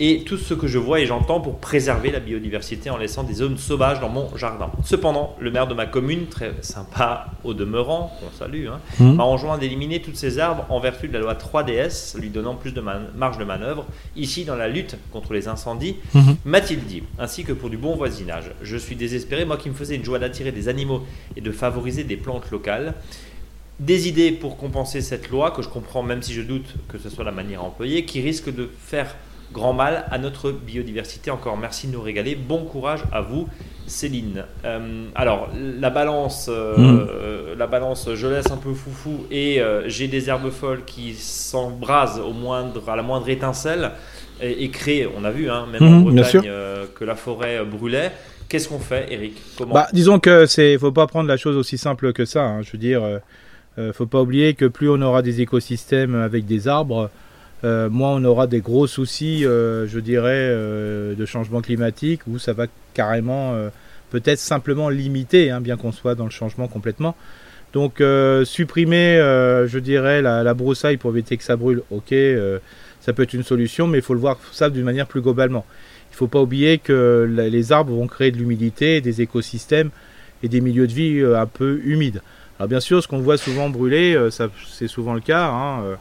et tout ce que je vois et j'entends pour préserver la biodiversité en laissant des zones sauvages dans mon jardin. Cependant, le maire de ma commune, très sympa au demeurant, qu'on salue, hein, Mhm. m'a enjoint d'éliminer tous ces arbres en vertu de la loi 3DS, lui donnant plus de marge de manœuvre, ici dans la lutte contre les incendies, Mhm. m'a-t-il dit, ainsi que pour du bon voisinage. Je suis désespéré, moi qui me faisais une joie d'attirer des animaux et de favoriser des plantes locales. Des idées pour compenser cette loi, que je comprends même si je doute que ce soit la manière employée, qui risque de faire grand mal à notre biodiversité. Encore merci de nous régaler. Bon courage à vous, Céline. Euh, alors, la balance, euh, Mm. euh, la balance, je laisse un peu foufou et euh, j'ai des herbes folles qui s'embrasent au moindre, à la moindre étincelle et, et créent, on a vu, hein, même en bien sûr. Bretagne, que la forêt brûlait. Qu'est-ce qu'on fait, Eric Comment? Bah, disons que c'est, faut pas prendre la chose aussi simple que ça. hein. Je veux dire, faut pas oublier que plus on aura des écosystèmes avec des arbres, euh, moins on aura des gros soucis, euh, je dirais, euh, de changement climatique, où ça va carrément, peut-être simplement limiter, hein, bien qu'on soit dans le changement complètement. Donc, supprimer, je dirais, la, broussaille pour éviter que ça brûle, ok, ça peut être une solution, mais il faut le voir ça d'une manière plus globalement. Il faut pas oublier que les arbres vont créer de l'humidité, des écosystèmes et des milieux de vie un peu humides. Alors bien sûr, ce qu'on voit souvent brûler, c'est souvent le cas, hein,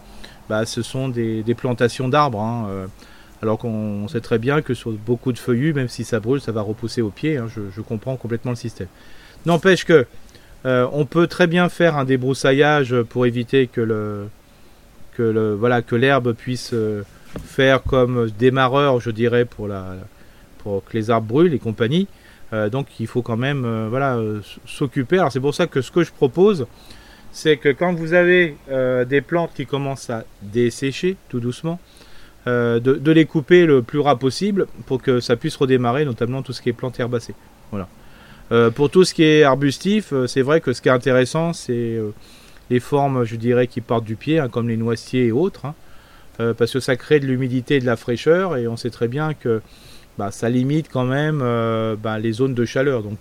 bah, ce sont des, plantations d'arbres. hein, euh, alors qu'on sait très bien que sur beaucoup de feuillus, même si ça brûle, ça va repousser au pied. hein, je, comprends complètement le système. N'empêche que euh, on peut très bien faire un débroussaillage pour éviter que le que le voilà que l'herbe puisse euh, faire comme démarreur, je dirais, pour la pour que les arbres brûlent et compagnie. Donc il faut quand même voilà s'occuper. Alors c'est pour ça que ce que je propose, c'est que quand vous avez euh, des plantes qui commencent à dessécher tout doucement, euh, de, les couper le plus ras possible pour que ça puisse redémarrer, notamment tout ce qui est plantes herbacées. Voilà. Euh, pour tout ce qui est arbustif, c'est vrai que ce qui est intéressant, c'est les formes, je dirais, qui partent du pied, hein, comme les noisetiers et autres, hein, parce que ça crée de l'humidité et de la fraîcheur, et on sait très bien que bah, ça limite quand même bah, les zones de chaleur. Donc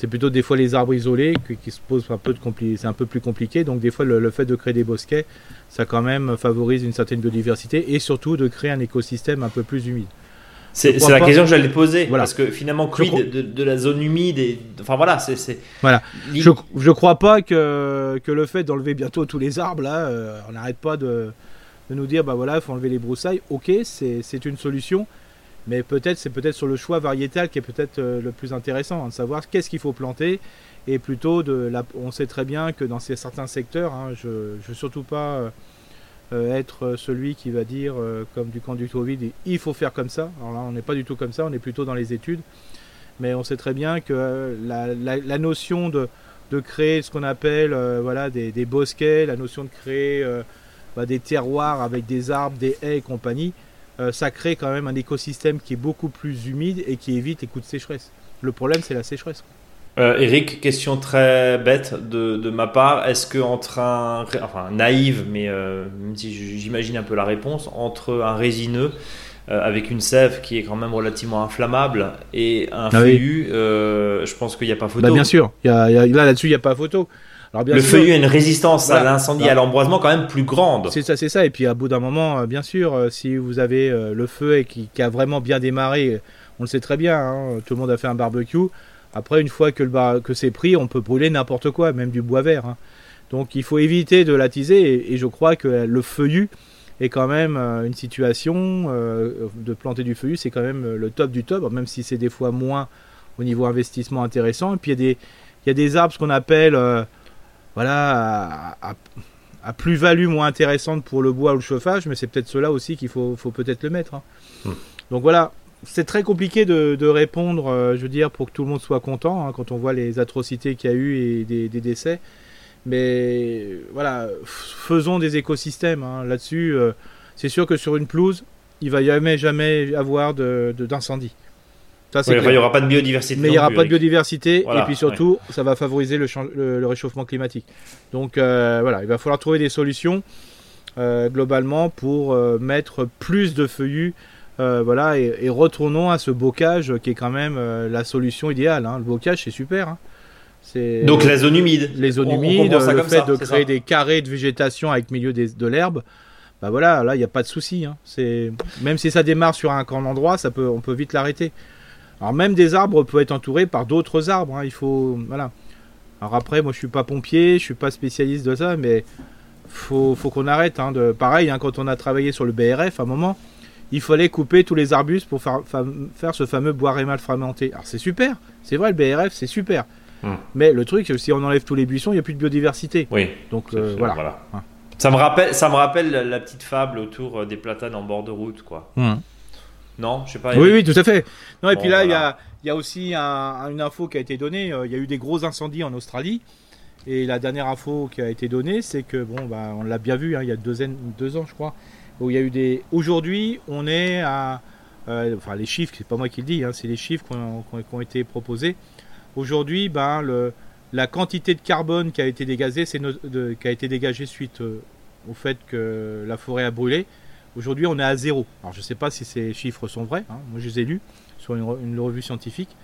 c'est plutôt des fois les arbres isolés qui, qui se posent un peu de compli- c'est un peu plus compliqué. Donc des fois le, le fait de créer des bosquets, ça quand même favorise une certaine biodiversité et surtout de créer un écosystème un peu plus humide. C'est la pas- question que j'allais poser. Voilà. Parce que finalement, quid de, de la zone humide et... Enfin voilà, c'est... Voilà. Je, je crois pas que, que le fait d'enlever bientôt tous les arbres là, euh, on n'arrête pas de, de nous dire bah voilà, il faut enlever les broussailles. Ok, c'est c'est une solution, mais peut-être c'est peut-être sur le choix variétal qui est peut-être euh, le plus intéressant, hein, de savoir qu'est-ce qu'il faut planter et plutôt de on sait très bien que dans certains secteurs, hein, je ne veux surtout pas euh, euh, être celui qui va dire comme du camp du Covid, il faut faire comme ça. Alors là, on n'est pas du tout comme ça, on est plutôt dans les études, mais on sait très bien que la, notion de créer ce qu'on appelle voilà, des, bosquets, la notion de créer bah, des terroirs avec des arbres, des haies et compagnie, euh, ça crée quand même un écosystème qui est beaucoup plus humide et qui évite les coups de sécheresse. Le problème, c'est la sécheresse. Euh, Eric, question très bête de, de ma part. Est-ce que entre un, enfin naïve, mais euh, si j'imagine un peu la réponse, entre un résineux euh, avec une sève qui est quand même relativement inflammable et un Ah feuillu, je pense qu'il n'y a pas photo. Bah, bien sûr. A- y a- là, là-dessus, il n'y a pas photo. Alors, bien Le sûr, feuillu a une résistance à l'incendie, Bah. à l'embrasement quand même plus grande. C'est ça, c'est ça. Et puis, à bout d'un moment, euh, bien sûr, euh, si vous avez euh, le feu et qui, qui a vraiment bien démarré, on le sait très bien, hein, tout le monde a fait un barbecue. Après, une fois que, le bar- que c'est pris, on peut brûler n'importe quoi, même du bois vert. hein. Donc, il faut éviter de l'attiser. Et, et je crois que le feuillu est quand même une situation euh, de planter du feuillu, c'est quand même le top du top, même si c'est des fois moins au niveau investissement intéressant. Et puis, il y a des, il y a des arbres, ce qu'on appelle, euh, voilà, à- à à plus-value moins intéressante pour le bois ou le chauffage, mais c'est peut-être cela aussi qu'il faut, faut peut-être le mettre. hein. Hmm. Donc voilà, c'est très compliqué de, de répondre, euh, je veux dire, pour que tout le monde soit content, hein, quand on voit les atrocités qu'il y a eu et des, des décès. Mais voilà, faisons des écosystèmes hein. là-dessus. euh, c'est sûr que sur une pelouse, il va jamais jamais avoir de- de- d'incendie. Ça, c'est Oui, enfin, clair. il n'y aura pas de biodiversité. Mais il n'y aura plus, pas de biodiversité Voilà, et puis surtout, ça va favoriser le, change- le- le réchauffement climatique. Donc euh, voilà, il va falloir trouver des solutions euh, globalement pour euh, mettre plus de feuillus. voilà, et, et retournons à ce bocage qui est quand même la solution idéale. hein. Le bocage, c'est super. hein. C'est Donc la zone humide. les zones On- on humides, le fait ça, de créer ça. des carrés de végétation avec milieu des- de l'herbe. Bah voilà, là il n'y a pas de souci. hein. C'est même si ça démarre sur un grand endroit, ça peut, on peut vite l'arrêter. Alors même des arbres peuvent être entourés par d'autres arbres. hein. Il faut, voilà. Alors après, moi je suis pas pompier, je suis pas spécialiste de ça, mais faut, faut qu'on arrête. hein, de, pareil, hein, quand on a travaillé sur le BRF, à un moment, il fallait couper tous les arbustes pour faire, fa- faire ce fameux bois rémal fragmenté. Alors c'est super, c'est vrai, le BRF c'est super. Hmm. Mais le truc, c'est que si on enlève tous les buissons, il n'y a plus de biodiversité. Oui. Donc euh, voilà. Hein. Ça me rappelle, ça me rappelle la, la petite fable autour euh, des platanes en bord de route, quoi. Non, je sais pas. Oui, oui, tout à fait. Non, et Bon, puis là, il y, a, il y a aussi un- une info qui a été donnée. euh, Il y a eu des gros incendies en Australie. Et la dernière info qui a été donnée, c'est que, bon, bah, on l'a bien vu, hein, il y a deux, ans- deux ans, je crois, où il y a eu des. Aujourd'hui, on est à. euh, enfin, les chiffres, c'est pas moi qui le dis, hein, c'est les chiffres qui ont, été proposés. Aujourd'hui, ben, le, la quantité de carbone qui a été dégagée, c'est no- qui a été dégagée suite euh, au fait que la forêt a brûlé. Aujourd'hui, on est à zéro. Alors, je ne sais pas si ces chiffres sont vrais. hein. Moi, je les ai lus sur une, re- une revue scientifique.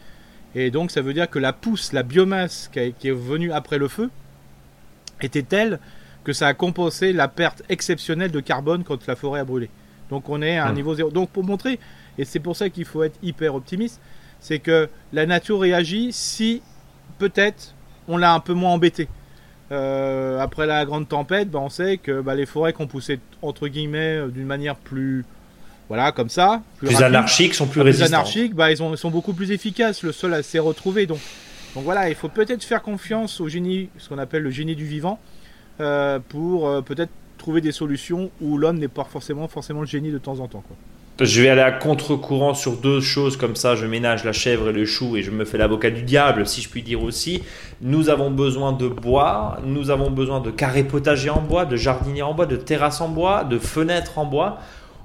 Et donc, ça veut dire que la pousse, la biomasse qui, a- qui est venue après le feu, était telle que ça a compensé la perte exceptionnelle de carbone quand la forêt a brûlé. Donc, on est à un Hmm. niveau zéro. Donc, pour montrer, et c'est pour ça qu'il faut être hyper optimiste, c'est que la nature réagit si peut-être on l'a un peu moins embêté. Euh, après la grande tempête, bah, on sait que bah, les forêts qui ont poussé entre guillemets euh, d'une manière plus, voilà, comme ça, Plus anarchiques sont plus plus anarchiques, bah, ils, ont- ils sont beaucoup plus efficaces. Le sol a- s'est retrouvé. Donc, donc voilà, il faut peut-être faire confiance au génie, ce qu'on appelle le génie du vivant, euh, pour euh, peut-être trouver des solutions où l'homme n'est pas forcément, forcément le génie de temps en temps. Quoi. Je vais aller à contre-courant sur deux choses comme ça. Je ménage la chèvre et le chou et je me fais l'avocat du diable, si je puis dire aussi. Nous avons besoin de bois, nous avons besoin de carrés potagers en bois, de jardiniers en bois, de terrasses en bois, de fenêtres en bois.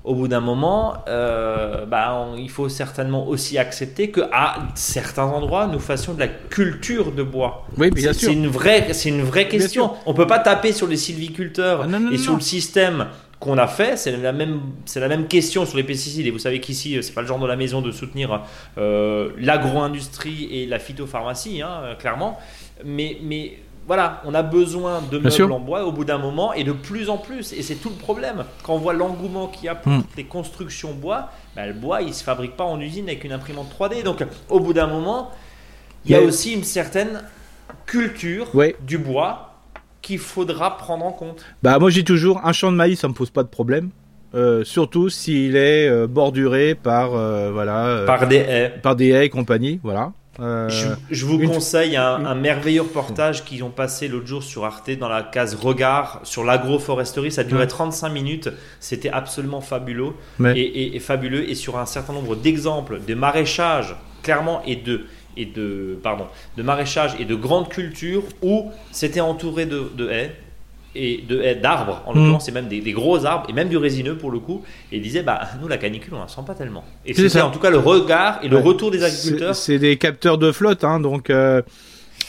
Au bout d'un moment, euh, bah, on- il faut certainement aussi accepter que à certains endroits, nous fassions de la culture de bois. Oui, bien sûr. c'est une vraie, c'est une vraie question. On peut pas taper sur les sylviculteurs Ah, non, non, et non, sur le système qu'on a fait. C'est la même, c'est la même question sur les pesticides. Et vous savez qu'ici, euh, c'est pas le genre de la maison de soutenir euh, l'agro-industrie et la phytopharmacie, hein, euh, clairement. Mais, mais voilà, on a besoin de meubles sûr. en bois au bout d'un moment et de plus en plus. Et c'est tout le problème. Quand on voit l'engouement qu'il y a pour toutes les constructions bois, bah, le bois, il se fabrique pas en usine avec une imprimante 3D. Donc, au bout d'un moment, il y a Mais- aussi une certaine culture du bois qu'il faudra prendre en compte. Bah moi je dis toujours un champ de maïs ça me pose pas de problème, Euh, surtout s'il est euh, borduré par euh, voilà euh, Par des haies. par des haies et compagnie, voilà. Euh, Je, je vous une- conseille un, une- un merveilleux reportage qu'ils ont passé l'autre jour sur Arte dans la case Regard sur l'agroforesterie. Ça durait Ouais. 35 minutes. C'était absolument fabuleux mais- et, et- et fabuleux et sur un certain nombre d'exemples de maraîchage clairement et de et de pardon de maraîchage et de grandes cultures où c'était entouré de, de haies et de haies d'arbres en Mm. l'occurrence c'est même des, des gros arbres et même du résineux pour le coup et ils disaient bah nous la canicule on la sent pas tellement et C'est c'était ça. en tout cas le regard et le Ouais. retour des agriculteurs c'est des capteurs de flotte, hein, donc euh,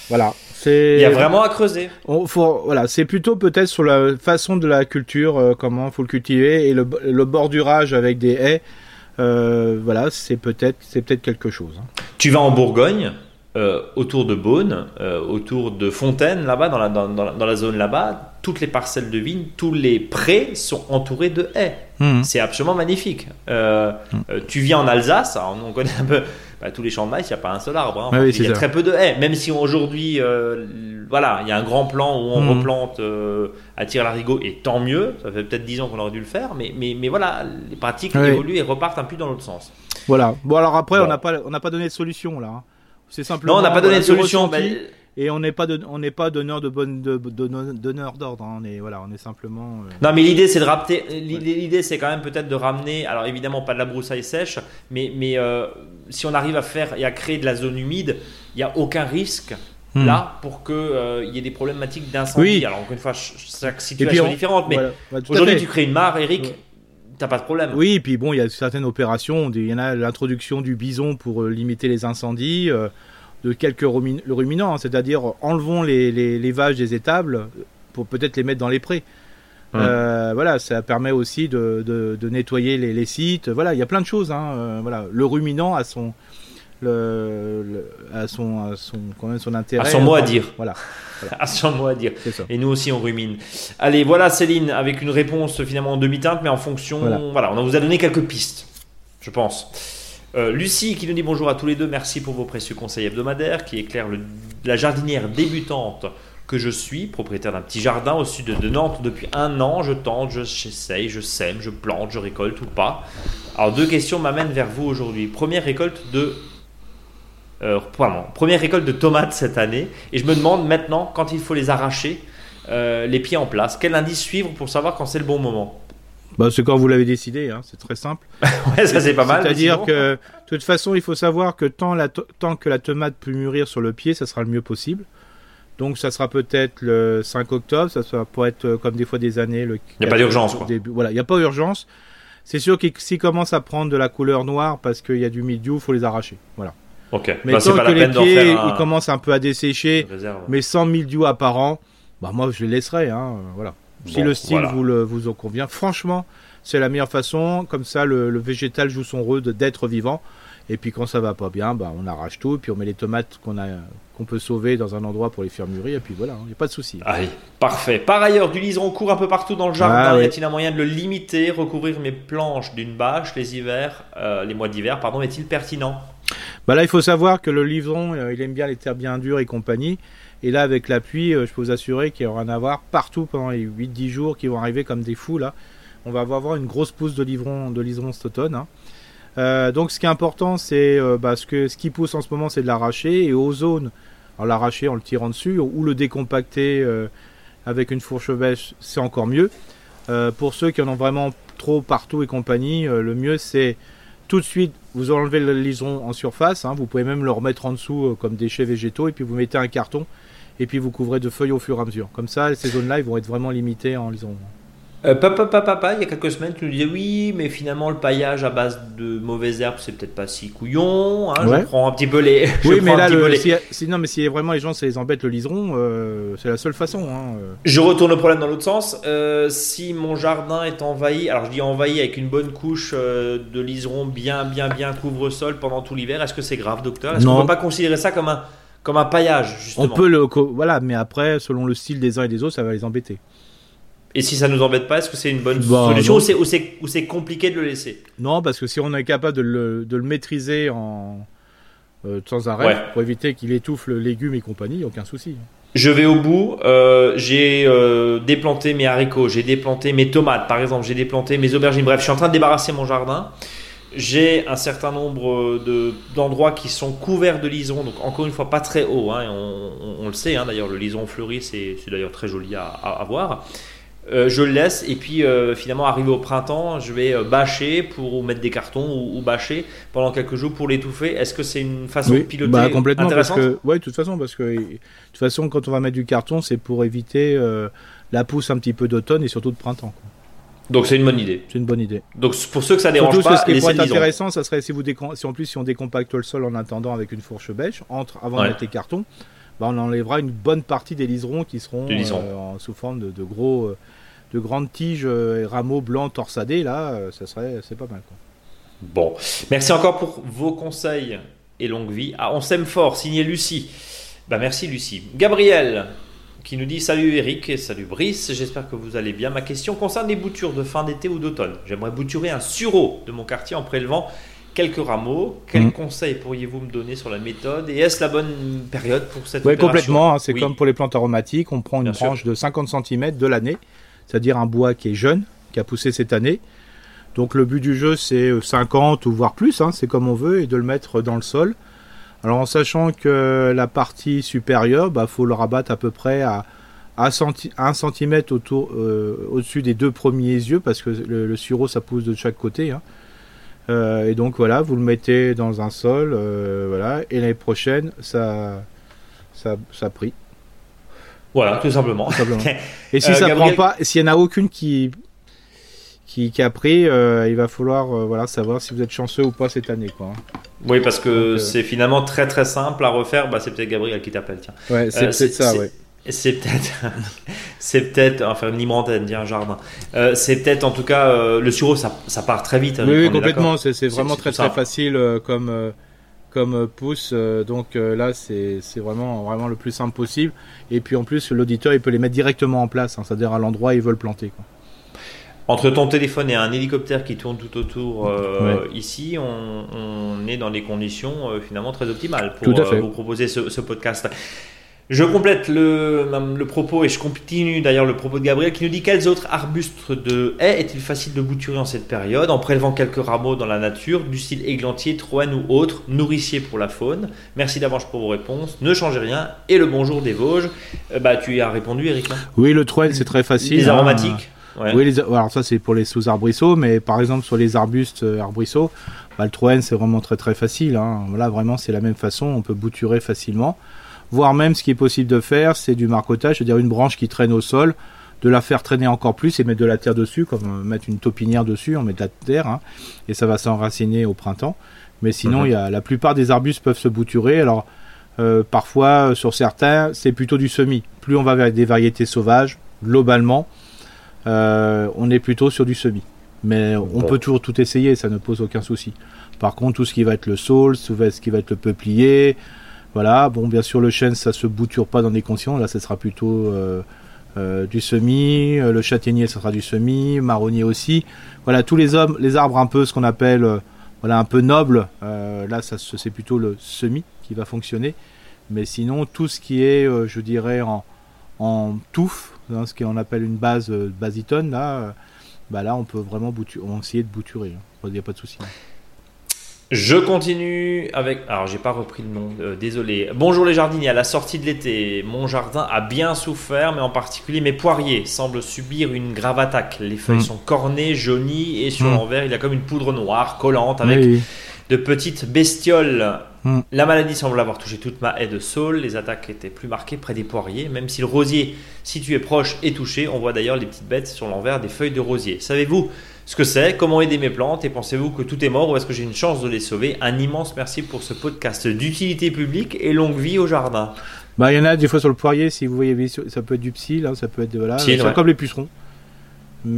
Voilà. Il y a vraiment à creuser. On, faut, voilà, c'est plutôt peut-être sur la façon de la culture, comment comment faut le cultiver et le, le bordurage avec des haies. Voilà, c'est peut-être, c'est peut-être quelque chose. Hein. Tu vas en Bourgogne, euh, autour de Beaune, euh, autour de Fontaine, là-bas, dans la, dans, dans la zone là-bas, toutes les parcelles de vignes, tous les prés sont entourés de haies. Hmm. C'est absolument magnifique. Euh, hmm. tu viens en Alsace, on connaît un peu bah, tous les champs de maïs, il n'y a pas un seul arbre. Hein. il y a très peu de haies, même si aujourd'hui, voilà, il y a un grand plan où on hmm. replante à tire-larigot, et tant mieux, ça fait peut-être 10 ans qu'on aurait dû le faire, mais, mais, mais voilà, les pratiques évoluent et repartent un peu dans l'autre sens. Voilà. Bon, alors après, on n'a pas, on pas donné de solution là. Hein. C'est simplement. Non, on n'a pas donné de solution. Et on n'est pas de, on n'est pas donneur de bonne de, donneur d'ordre. Hein. On est voilà, on est simplement. Euh, non, mais l'idée c'est de rapter. L'idée c'est quand même peut-être de ramener. Alors évidemment pas de la broussaille sèche, mais mais euh, si on arrive à faire et à créer de la zone humide, il n'y a aucun risque. Hmm. Là, pour qu'il euh, il y ait des problématiques d'incendie. Oui. Alors, encore une fois, chaque situation est différente, mais bah, aujourd'hui, tu crées une mare, Eric, T'as pas de problème. Oui, et puis bon, il y a certaines opérations. Il y en a l'introduction du bison pour euh, limiter les incendies, euh, de quelques ruminants, hein, c'est-à-dire enlevons les, les, vaches des étables pour peut-être les mettre dans les prés. Euh, voilà, ça permet aussi de, de, nettoyer les, les, sites. Voilà, il y a plein de choses. Hein, voilà, le ruminant a son, le, à son, son, quand même son intérêt. À son mot à dire. Voilà. À son mot à dire. Et nous aussi, on rumine. Allez, voilà Céline, avec une réponse finalement en demi-teinte, mais en fonction. Voilà. on vous a donné quelques pistes, je pense. Euh, Lucie qui nous dit bonjour à tous les deux, merci pour vos précieux conseils hebdomadaires qui éclairent la jardinière débutante que je suis, propriétaire d'un petit jardin au sud de Nantes depuis un an. Je tente, j'essaye, je sème, je plante, je récolte ou pas. Alors deux questions m'amènent vers vous aujourd'hui. Première récolte de euh, tomates cette année. Et je me demande maintenant, quand il faut les arracher, euh, les pieds en place, quel indice suivre pour savoir quand c'est le bon moment? Bah, c'est quand vous l'avez décidé, hein, c'est très simple. ouais, ça c'est pas mal. C'est-à-dire que, de toute façon, il faut savoir que tant, la tant que la tomate peut mûrir sur le pied, ça sera le mieux possible. Donc ça sera peut-être le 5 octobre, ça sera, pourrait être euh, comme des fois des années. Il n'y a pas d'urgence, quoi. Voilà, il n'y a pas d'urgence. C'est sûr que s'ils commencent à prendre de la couleur noire parce qu'il y a du mildiou, il faut les arracher. Voilà. Mais bah, tant que les pieds, ils commencent un peu à dessécher, mais sans mildiou apparent, bah moi je les laisserai. Hein, voilà. Si le style vous, le, vous en convient, franchement, c'est la meilleure façon. Comme ça, le, végétal joue son rôle d'être vivant. Et puis quand ça va pas bien, bah, on arrache tout, et puis on met les tomates qu'on a qu'on peut sauver dans un endroit pour les faire mûrir, et puis voilà, il hein, n'y a pas de souci. Allez, parfait. Par ailleurs, du liseron court un peu partout dans le jardin. Ah y a-t-il un moyen de le limiter, recouvrir mes planches d'une bâche les hivers, euh, les mois d'hiver, pardon, est-il pertinent? Bah là, il faut savoir que le livron, euh, il aime bien les terres bien dures et compagnie. Et là, avec la pluie, euh, je peux vous assurer qu'il y aura en avoir partout pendant les 8-10 jours qui vont arriver comme des fous là. On va avoir une grosse pousse de livron, de livron cet automne. Hein. Euh, donc, ce qui est important, c'est bah, ce, qui pousse en ce moment, c'est de l'arracher. Et aux zones, l'arracher en le tirant dessus ou le décompacter avec une fourche bêche, c'est encore mieux. pour ceux qui en ont vraiment trop partout et compagnie, le mieux c'est tout de suite, vous enlevez le liseron en surface. Hein. vous pouvez même le remettre en dessous euh, comme déchets végétaux. Et puis vous mettez un carton. Et puis vous couvrez de feuilles au fur et à mesure. Comme ça, ces zones-là, ils vont être vraiment limitées en liseron. Euh, papa, papa, papa, il y a quelques semaines, tu nous disais oui, mais finalement le paillage à base de mauvaises herbes, c'est peut-être pas si couillon. Hein, Je prends un petit peu les. Oui, mais là, si, non, mais si vraiment les gens, ça les embête le liseron, euh, c'est la seule façon. Hein, euh. Je retourne le problème dans l'autre sens. si mon jardin est envahi, alors je dis envahi avec une bonne couche de liseron bien, bien, bien couvre-sol pendant tout l'hiver, est-ce que c'est grave, docteur? Est-ce qu'on ne peut pas considérer ça comme un comme un paillage justement On peut le, voilà, mais après, selon le style des uns et des autres, ça va les embêter. Et si ça nous embête pas, est-ce que c'est une bonne bah, solution ou c'est compliqué de le laisser? Non, parce que si on est capable de le, de le maîtriser en euh, sans arrêt pour éviter qu'il étouffe le légume et compagnie, aucun souci. Je vais au bout. Euh, j'ai euh, déplanté mes haricots, j'ai déplanté mes tomates, par exemple, j'ai déplanté mes aubergines. Bref, je suis en train de débarrasser mon jardin. J'ai un certain nombre d'endroits qui sont couverts de lisons, donc encore une fois pas très haut. Hein, on, le sait, hein, d'ailleurs, le lison fleuri, c'est d'ailleurs très joli à, à voir. Euh, je le laisse et puis euh, finalement arrivé au printemps je vais euh, bâcher pour mettre des cartons ou, bâcher pendant quelques jours pour l'étouffer est-ce que c'est une façon de piloter bah, complètement intéressante? parce que, ouais de toute façon parce que de toute façon quand on va mettre du carton c'est pour éviter la pousse un petit peu d'automne et surtout de printemps donc c'est une bonne idée. C'est une bonne idée. Donc pour ceux que ça dérange pas, ce qui pourrait être intéressant, ça serait si vous si en plus si on décompacte le sol en attendant avec une fourche bêche entre avant de mettre les cartons, bah, on enlèvera une bonne partie des liserons qui seront en, sous forme de, gros, de grandes tiges et rameaux blancs torsadés. Là, ça serait, c'est pas mal. Bon, merci encore pour vos conseils et longue vie. Ah, on s'aime fort, signé Lucie. Bah merci Lucie. Gabriel qui nous dit Salut Eric et salut Brice, j'espère que vous allez bien. Ma question concerne les boutures de fin d'été ou d'automne. J'aimerais bouturer un sureau de mon quartier en prélevant quelques rameaux. Quels mm. conseils pourriez-vous me donner sur la méthode Et est-ce la bonne période pour cette Oui, complètement. Hein. c'est comme pour les plantes aromatiques. On prend une branche de 50 cm de l'année, c'est-à-dire un bois qui est jeune, qui a poussé cette année. Donc le but du jeu, c'est 50 ou voire plus, hein, c'est comme on veut, et de le mettre dans le sol. Alors en sachant que la partie supérieure, il bah, faut le rabattre à peu près à, 1 cm autour, euh, au-dessus des deux premiers yeux, parce que le, sureau, ça pousse de chaque côté. Hein. Euh, et donc voilà, vous le mettez dans un sol, euh, voilà, et l'année prochaine, ça, ça, ça prie. Voilà, tout simplement. et si ça prend pas, s'il n'y en a aucune qui qui, a pris, euh, il va falloir euh, voilà, savoir si vous êtes chanceux ou pas cette année. Quoi. Oui, parce que euh, c'est finalement très très simple à refaire. Bah, c'est peut-être Gabriel qui t'appelle. Tiens. Ouais, c'est peut-être ça, ouais. C'est peut-être, c'est peut-être, enfin une antenne, un jardin. c'est peut-être en tout cas le sureau, ça, ça part très vite. Hein, oui, complètement. C'est vraiment très très facile comme comme pouce. donc là, c'est vraiment vraiment le plus simple possible. Et puis en plus, l'auditeur, il peut les mettre directement en place, hein, c'est-à-dire à, l'endroit où il veut le planter. Quoi. Entre ton téléphone et un hélicoptère qui tourne tout autour euh, ici, on, est dans des conditions euh, finalement très optimales pour euh, vous proposer ce, podcast. Je complète le, le, propos et je continue d'ailleurs le propos de Gabriel qui nous dit quels autres arbustes de haies est-il facile de bouturer en cette période en prélevant quelques rameaux dans la nature du style églantier, troène ou autre, nourricier pour la faune. Merci d'avance pour vos réponses. Ne changez rien et le bonjour des Vosges. bah tu y as répondu Eric. oui, le troène c'est très facile. Les aromatiques. Oui, alors ça c'est pour les sous-arbrisseaux, mais par exemple sur les arbustes euh, arbrisseaux, bah, le troène c'est vraiment très très facile. Hein. Là vraiment c'est la même façon, on peut bouturer facilement. Voire même ce qui est possible de faire, c'est du marcotage, c'est-à-dire une branche qui traîne au sol, de la faire traîner encore plus et mettre de la terre dessus, comme euh, mettre une taupinière dessus, on met de la terre, hein, et ça va s'enraciner au printemps. Mais sinon, mhm. il y a, la plupart des arbustes peuvent se bouturer. Alors euh, parfois, sur certains, c'est plutôt du semis. Plus on va vers des variétés sauvages, globalement, on est plutôt sur du semis. Mais on peut toujours tout essayer, ça ne pose aucun souci. Par contre, tout ce qui va être le saule, tout ce qui va être le peuplier, voilà. Bon, bien sûr, le chêne, ça se bouture pas dans des conditions. Là, ce sera plutôt euh, euh, du semis. Le châtaignier, ça sera du semis. Marronnier aussi. Voilà, tous les hommes, les arbres un peu, ce qu'on appelle, voilà, un peu nobles. là, ça, c'est plutôt le semis qui va fonctionner. Mais sinon, tout ce qui est, je dirais, en, en touffe, hein, ce qu'on appelle une base euh, basitone, là, euh, bah là on peut vraiment essayer de bouturer. Il hein. n'y a pas de souci. Je continue avec. Alors, j'ai pas repris le nom, euh, désolé. Bonjour les jardiniers. À la sortie de l'été, mon jardin a bien souffert, mais en particulier mes poiriers semblent subir une grave attaque. Les feuilles mm. sont cornées, jaunies, et sur mm. l'envers, il y a comme une poudre noire collante avec de petites bestioles Hmm. La maladie semble avoir touché toute ma haie de saule. Les attaques étaient plus marquées près des poiriers. Même si le rosier situé proche est touché, on voit d'ailleurs les petites bêtes sur l'envers des feuilles de rosier. Savez-vous ce que c'est? Comment aider mes plantes? Et pensez-vous que tout est mort ou est-ce que j'ai une chance de les sauver? Un immense merci pour ce podcast d'utilité publique et longue vie au jardin. Bah, il y en a des fois sur le poirier, si vous voyez, ça peut être du psy, ça peut être voilà, c'est comme les pucerons.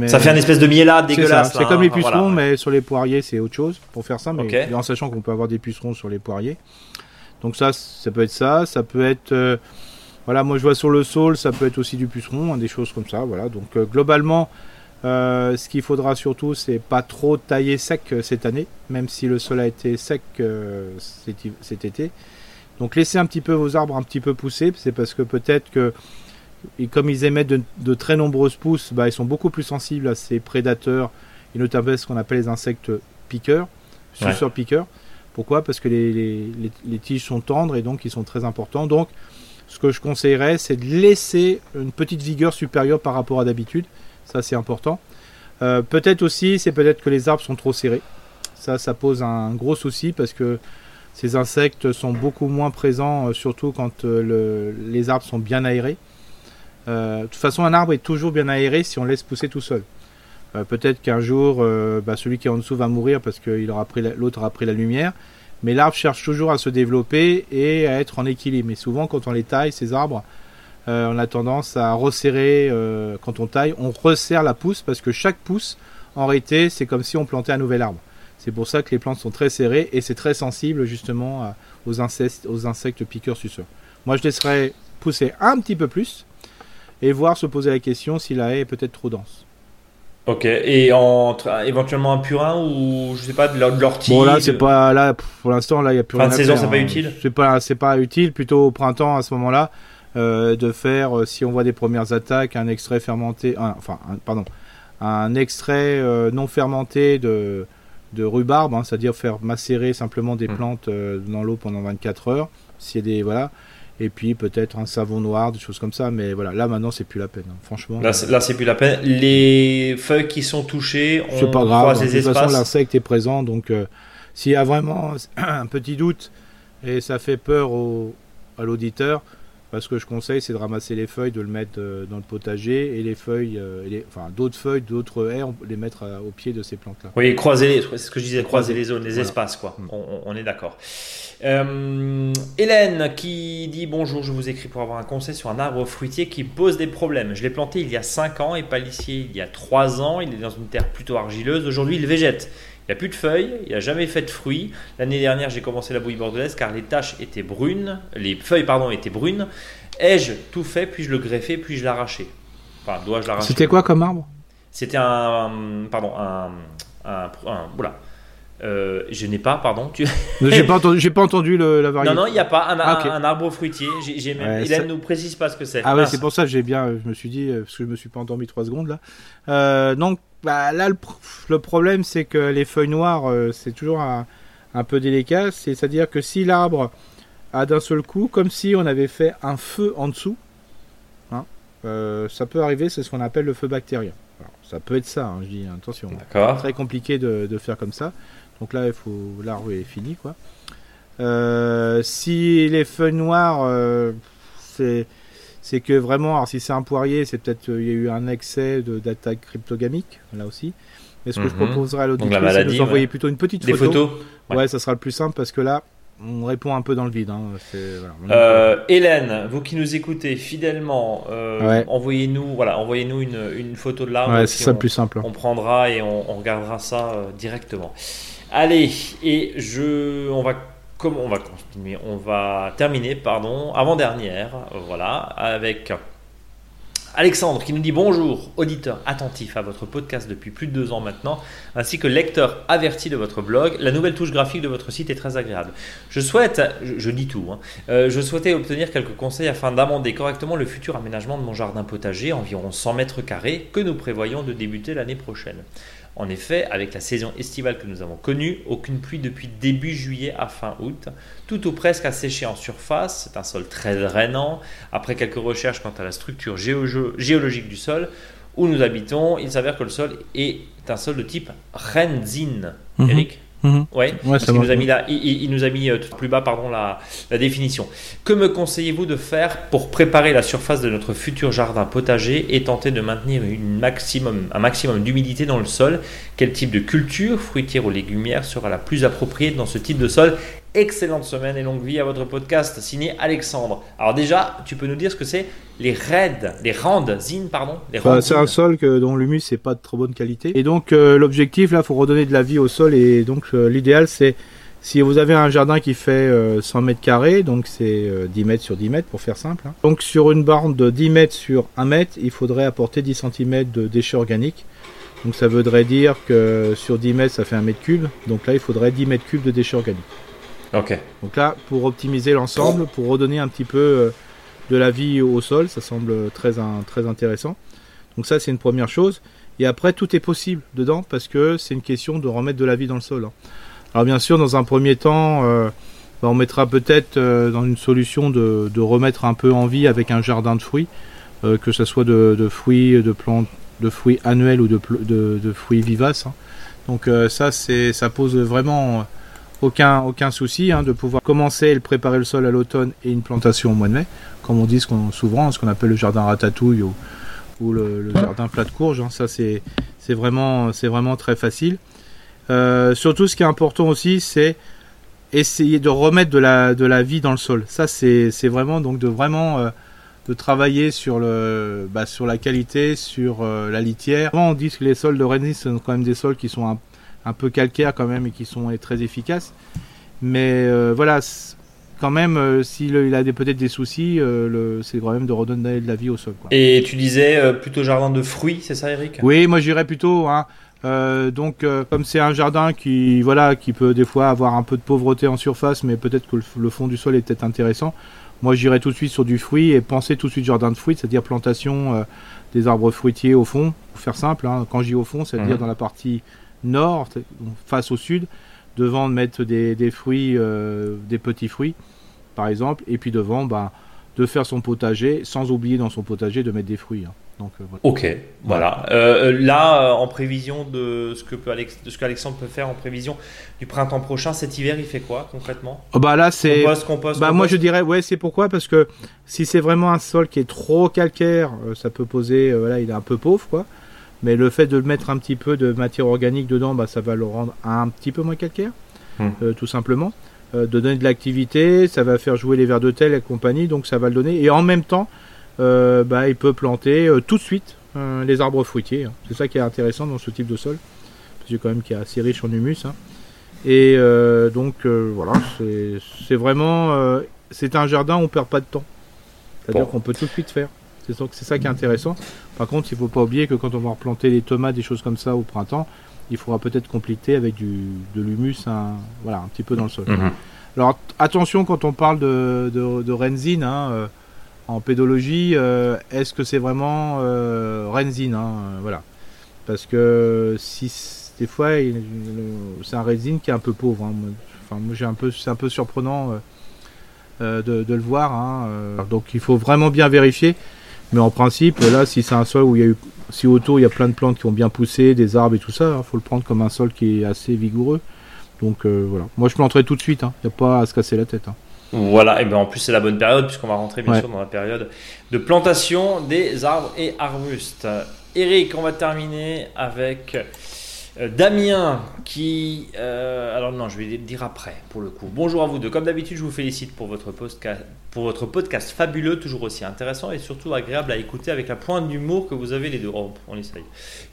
Ça fait un espèce de miellade dégueulasse. C'est comme les pucerons, mais sur les poiriers, c'est autre chose pour faire ça. Mais en sachant qu'on peut avoir des pucerons sur les poiriers. Donc ça, ça peut être ça. Ça peut être, euh, voilà, moi je vois sur le sol, ça peut être aussi du puceron, hein, des choses comme ça. Voilà. Donc euh, globalement, euh, ce qu'il faudra surtout, c'est pas trop tailler sec cette année, même si le sol a été sec cet, été. Donc laissez un petit peu vos arbres un petit peu pousser, c'est parce que peut-être que et comme ils émettent de, très nombreuses pousses, bah, ils sont beaucoup plus sensibles à ces prédateurs, et notamment ce qu'on appelle les insectes piqueurs, suceurs piqueurs. Pourquoi? Parce que les, tiges sont tendres et donc ils sont très importants. Donc, ce que je conseillerais, c'est de laisser une petite vigueur supérieure par rapport à d'habitude. Ça, c'est important. Euh, peut-être aussi, c'est peut-être que les arbres sont trop serrés. Ça, ça pose un gros souci parce que ces insectes sont beaucoup moins présents, euh, surtout quand euh, les arbres sont bien aérés. Euh, de toute façon, un arbre est toujours bien aéré si on laisse pousser tout seul. Euh, peut-être qu'un jour, euh, bah, celui qui est en dessous va mourir parce que l'autre aura pris la lumière. Mais l'arbre cherche toujours à se développer et à être en équilibre. Mais souvent, quand on les taille, ces arbres, on a tendance à resserrer, quand on taille, on resserre la pousse parce que chaque pousse, en réalité, c'est comme si on plantait un nouvel arbre. C'est pour ça que les plantes sont très serrées et c'est très sensible justement aux, insectes, aux insectes piqueurs suceurs. Moi, je laisserais pousser un petit peu plus et voir se poser la question si la haie est peut-être trop dense. Ok, et entre, éventuellement un purin ou je sais pas de l'ortie. Bon là c'est pas là pour l'instant là il y a plus fin de saison c'est pas hein. utile. C'est pas c'est pas utile plutôt au printemps à ce moment-là euh, de faire euh, si on voit des premières attaques un extrait fermenté enfin pardon un extrait euh, non fermenté de de rhubarbe hein, c'est-à-dire faire macérer simplement des hmm. plantes dans l'eau pendant 24 heures s'il y a des voilà et puis peut-être un savon noir, des choses comme ça. Mais voilà, là maintenant c'est plus la peine, hein. franchement. Là, c'est plus la peine. Les feuilles qui sont touchées, on pas grave. De toute façon, l'insecte est présent, donc euh, s'il y a vraiment un petit doute et ça fait peur au, à l'auditeur, ce que je conseille, c'est de ramasser les feuilles, de le mettre euh, dans le potager et les feuilles, euh, les, enfin d'autres feuilles, d'autres haies, on, les mettre au pied de ces plantes-là. Oui, croiser, c'est ce que je disais, croiser les zones, les espaces, quoi. Mm. On, est d'accord. Euh, Hélène qui dit bonjour, je vous écris pour avoir un conseil sur un arbre fruitier qui pose des problèmes. Je l'ai planté il y a 5 ans et palissier il y a 3 ans. Il est dans une terre plutôt argileuse. Aujourd'hui, il végète. Il n'y a plus de feuilles, il n'a jamais fait de fruits. L'année dernière, j'ai commencé la bouillie bordelaise car les taches étaient brunes, les feuilles pardon étaient brunes. Ai-je tout fait, puis je le greffé, puis je l'arraché Enfin, dois-je l'arracher? C'était quoi comme arbre? C'était un, pardon, un, un, voilà. Euh, je n'ai pas, pardon. Tu... j'ai pas entendu, j'ai pas entendu le, la variété. Non, non, il n'y a pas un, ah, un, arbre fruitier. J'ai, même... Il ne nous précise pas ce que c'est. Ah ouais, c'est pour ça que j'ai bien. Je me suis dit parce que je me suis pas endormi trois secondes là. Euh, donc bah, là, le, problème, c'est que les feuilles noires, euh, c'est toujours un, peu délicat. C'est-à-dire que si l'arbre a d'un seul coup, comme si on avait fait un feu en dessous, hein, euh, ça peut arriver, c'est ce qu'on appelle le feu bactérien. ça peut être ça, hein, je dis attention. Très compliqué de, faire comme ça. Donc là, il faut l'arbre est fini, quoi. Euh, si les feuilles noires, c'est c'est que vraiment, alors si c'est un poirier, c'est peut-être il y a eu un excès d'attaque cryptogamique, là aussi. Mais ce que je mhm. proposerais à l'auditeur, c'est de nous envoyer plutôt une petite photo. photos ouais. ça sera le plus simple parce que là, on répond un peu dans le vide. Hein. Euh, Hélène, vous qui nous écoutez fidèlement, euh, envoyez-nous voilà, envoyez-nous une, une, photo de l'arbre. Ouais, c'est ça le plus simple. On prendra et on, regardera ça euh, directement. Allez, et je, on va on va continuer? Terminer, pardon, avant-dernière, voilà, avec Alexandre qui nous dit bonjour, auditeur attentif à votre podcast depuis plus de deux ans maintenant, ainsi que lecteur averti de votre blog. La nouvelle touche graphique de votre site est très agréable. Je souhaite, je, dis tout, hein, euh, je souhaitais obtenir quelques conseils afin d'amender correctement le futur aménagement de mon jardin potager, environ 100 mètres carrés, que nous prévoyons de débuter l'année prochaine. En effet, avec la saison estivale que nous avons connue, aucune pluie depuis début juillet à fin août. Tout ou presque a séché en surface, c'est un sol très drainant. Après quelques recherches quant à la structure géologique du sol où nous habitons, il s'avère que le sol est un sol de type Renzin. Mhm. Eric? Mhm. Ouais, il, nous a mis là, il, nous a mis tout plus bas pardon, la, la définition. Que me conseillez-vous de faire pour préparer la surface de notre futur jardin potager et tenter de maintenir une maximum, un maximum d'humidité dans le sol? Quel type de culture, fruitière ou légumière, sera la plus appropriée dans ce type de sol? Excellente semaine et longue vie à votre podcast signé Alexandre. Alors déjà, tu peux nous dire ce que c'est les raids, les randines, pardon. Bah, c'est un sol que, dont l'humus n'est pas de trop bonne qualité. Et donc euh, l'objectif là, faut redonner de la vie au sol et donc euh, l'idéal c'est si vous avez un jardin qui fait 100 euh, mètres carrés, donc c'est 10 mètres sur 10 mètres pour faire simple. Hein. Donc sur une borne de 10 mètres sur 1 mètre, il faudrait apporter 10 cm de déchets organiques. Donc ça voudrait dire que sur 10 mètres, ça fait 1 mètre cube. Donc là, il faudrait 10 mètres cubes de déchets organiques. Donc là, pour optimiser l'ensemble, pour redonner un petit peu euh, de la vie au sol, ça semble très, très intéressant. Donc ça, c'est une première chose. Et après, tout est possible dedans parce que c'est une question de remettre de la vie dans le sol. Hein. Alors bien sûr, dans un premier temps, euh, bah, on mettra peut-être euh, dans une solution de, remettre un peu en vie avec un jardin de fruits, que ce soit de, fruits, de plantes, de fruits annuels ou de, fruits vivaces. Hein. Donc ça, ça pose vraiment aucun, aucun souci hein, de pouvoir commencer et préparer le sol à l'automne et une plantation au mois de mai, comme on dit souvent, ce qu'on appelle le jardin ratatouille ou, le, jardin plat de courge. Hein. ça, c'est vraiment, vraiment très facile. Euh, surtout, ce qui est important aussi, c'est essayer de remettre de la, de la vie dans le sol. Ça, c'est vraiment donc de vraiment euh, de travailler sur le bah, sur la qualité, sur euh, la litière. on dit que les sols de Rennes sont quand même des sols qui sont un, un peu calcaires quand même et qui sont très efficaces. Mais euh, voilà, quand même, s'il il a peut-être des soucis, c'est quand même de redonner de la vie au sol. Quoi. Et tu disais plutôt jardin de fruits, c'est ça, Eric? Oui, moi j'irais plutôt. Hein, euh, donc, euh, comme c'est un jardin qui, voilà, qui peut des fois avoir un peu de pauvreté en surface, mais peut-être que le, fond du sol est peut-être intéressant. Moi, j'irai tout de suite sur du fruit et penser tout de suite jardin de fruits, c'est-à-dire plantation euh, des arbres fruitiers au fond, pour faire simple. Hein. Quand je dis au fond, c'est-à-dire mhm. dans la partie nord, face au sud, devant mettre des, des fruits, des petits fruits, par exemple, et puis devant, bah, de faire son potager, sans oublier dans son potager de mettre des fruits. Hein. Donc, euh, Ok, voilà. Euh, euh, là, en prévision de ce que peut Alex, de ce qu'Alexandre peut faire en prévision du printemps prochain, cet hiver, il fait quoi concrètement? Oh, Bah là, c'est. Bah moi, je dirais, ouais, c'est pourquoi? Parce que si c'est vraiment un sol qui est trop calcaire, ça peut poser, voilà, il est un peu pauvre, quoi. Mais le fait de mettre un petit peu de matière organique dedans, bah, ça va le rendre un petit peu moins calcaire, hmm. tout simplement. de donner de l'activité, ça va faire jouer les vers de tel et compagnie, donc ça va le donner. Et en même temps, euh, bah, il peut planter euh, tout de suite euh, les arbres fruitiers. Hein. C'est ça qui est intéressant dans ce type de sol, parce que quand même qui est assez riche en humus. Hein. Et donc voilà, c'est vraiment, c'est un jardin où on perd pas de temps. C'est-à-dire qu'on peut tout de suite faire. C'est ça, ça qui est intéressant. Par contre, il faut pas oublier que quand on va replanter les tomates, des choses comme ça au printemps, il faudra peut-être compléter avec du, de l'humus, un, voilà, un petit peu dans le sol. Mhm. Alors attention quand on parle de, de, de renzine, hein, en pédologie, euh, est-ce que c'est vraiment euh, Renzine hein, euh, Voilà. Parce que si des fois, c'est un Renzine qui est un peu pauvre. Hein. Enfin, moi, j'ai un peu, c'est un peu surprenant de, le voir. Hein, donc, il faut vraiment bien vérifier. Mais en principe, là, si c'est un sol où il y a eu, si autour il y a plein de plantes qui ont bien poussé, des arbres et tout ça, il faut le prendre comme un sol qui est assez vigoureux. Donc voilà. Moi, je planterai tout de suite. Il n'y a pas à se casser la tête. Voilà, et bien en plus c'est la bonne période puisqu'on va rentrer bien sûr dans la période de plantation des arbres et arbustes. Eric, on va terminer avec euh, Damien qui... Euh, alors non, je vais le dire après pour le coup. Bonjour à vous deux. Comme d'habitude, je vous félicite pour votre, podcast, pour votre podcast fabuleux, toujours aussi intéressant et surtout agréable à écouter avec la pointe d'humour que vous avez les deux. Oh, on essaye.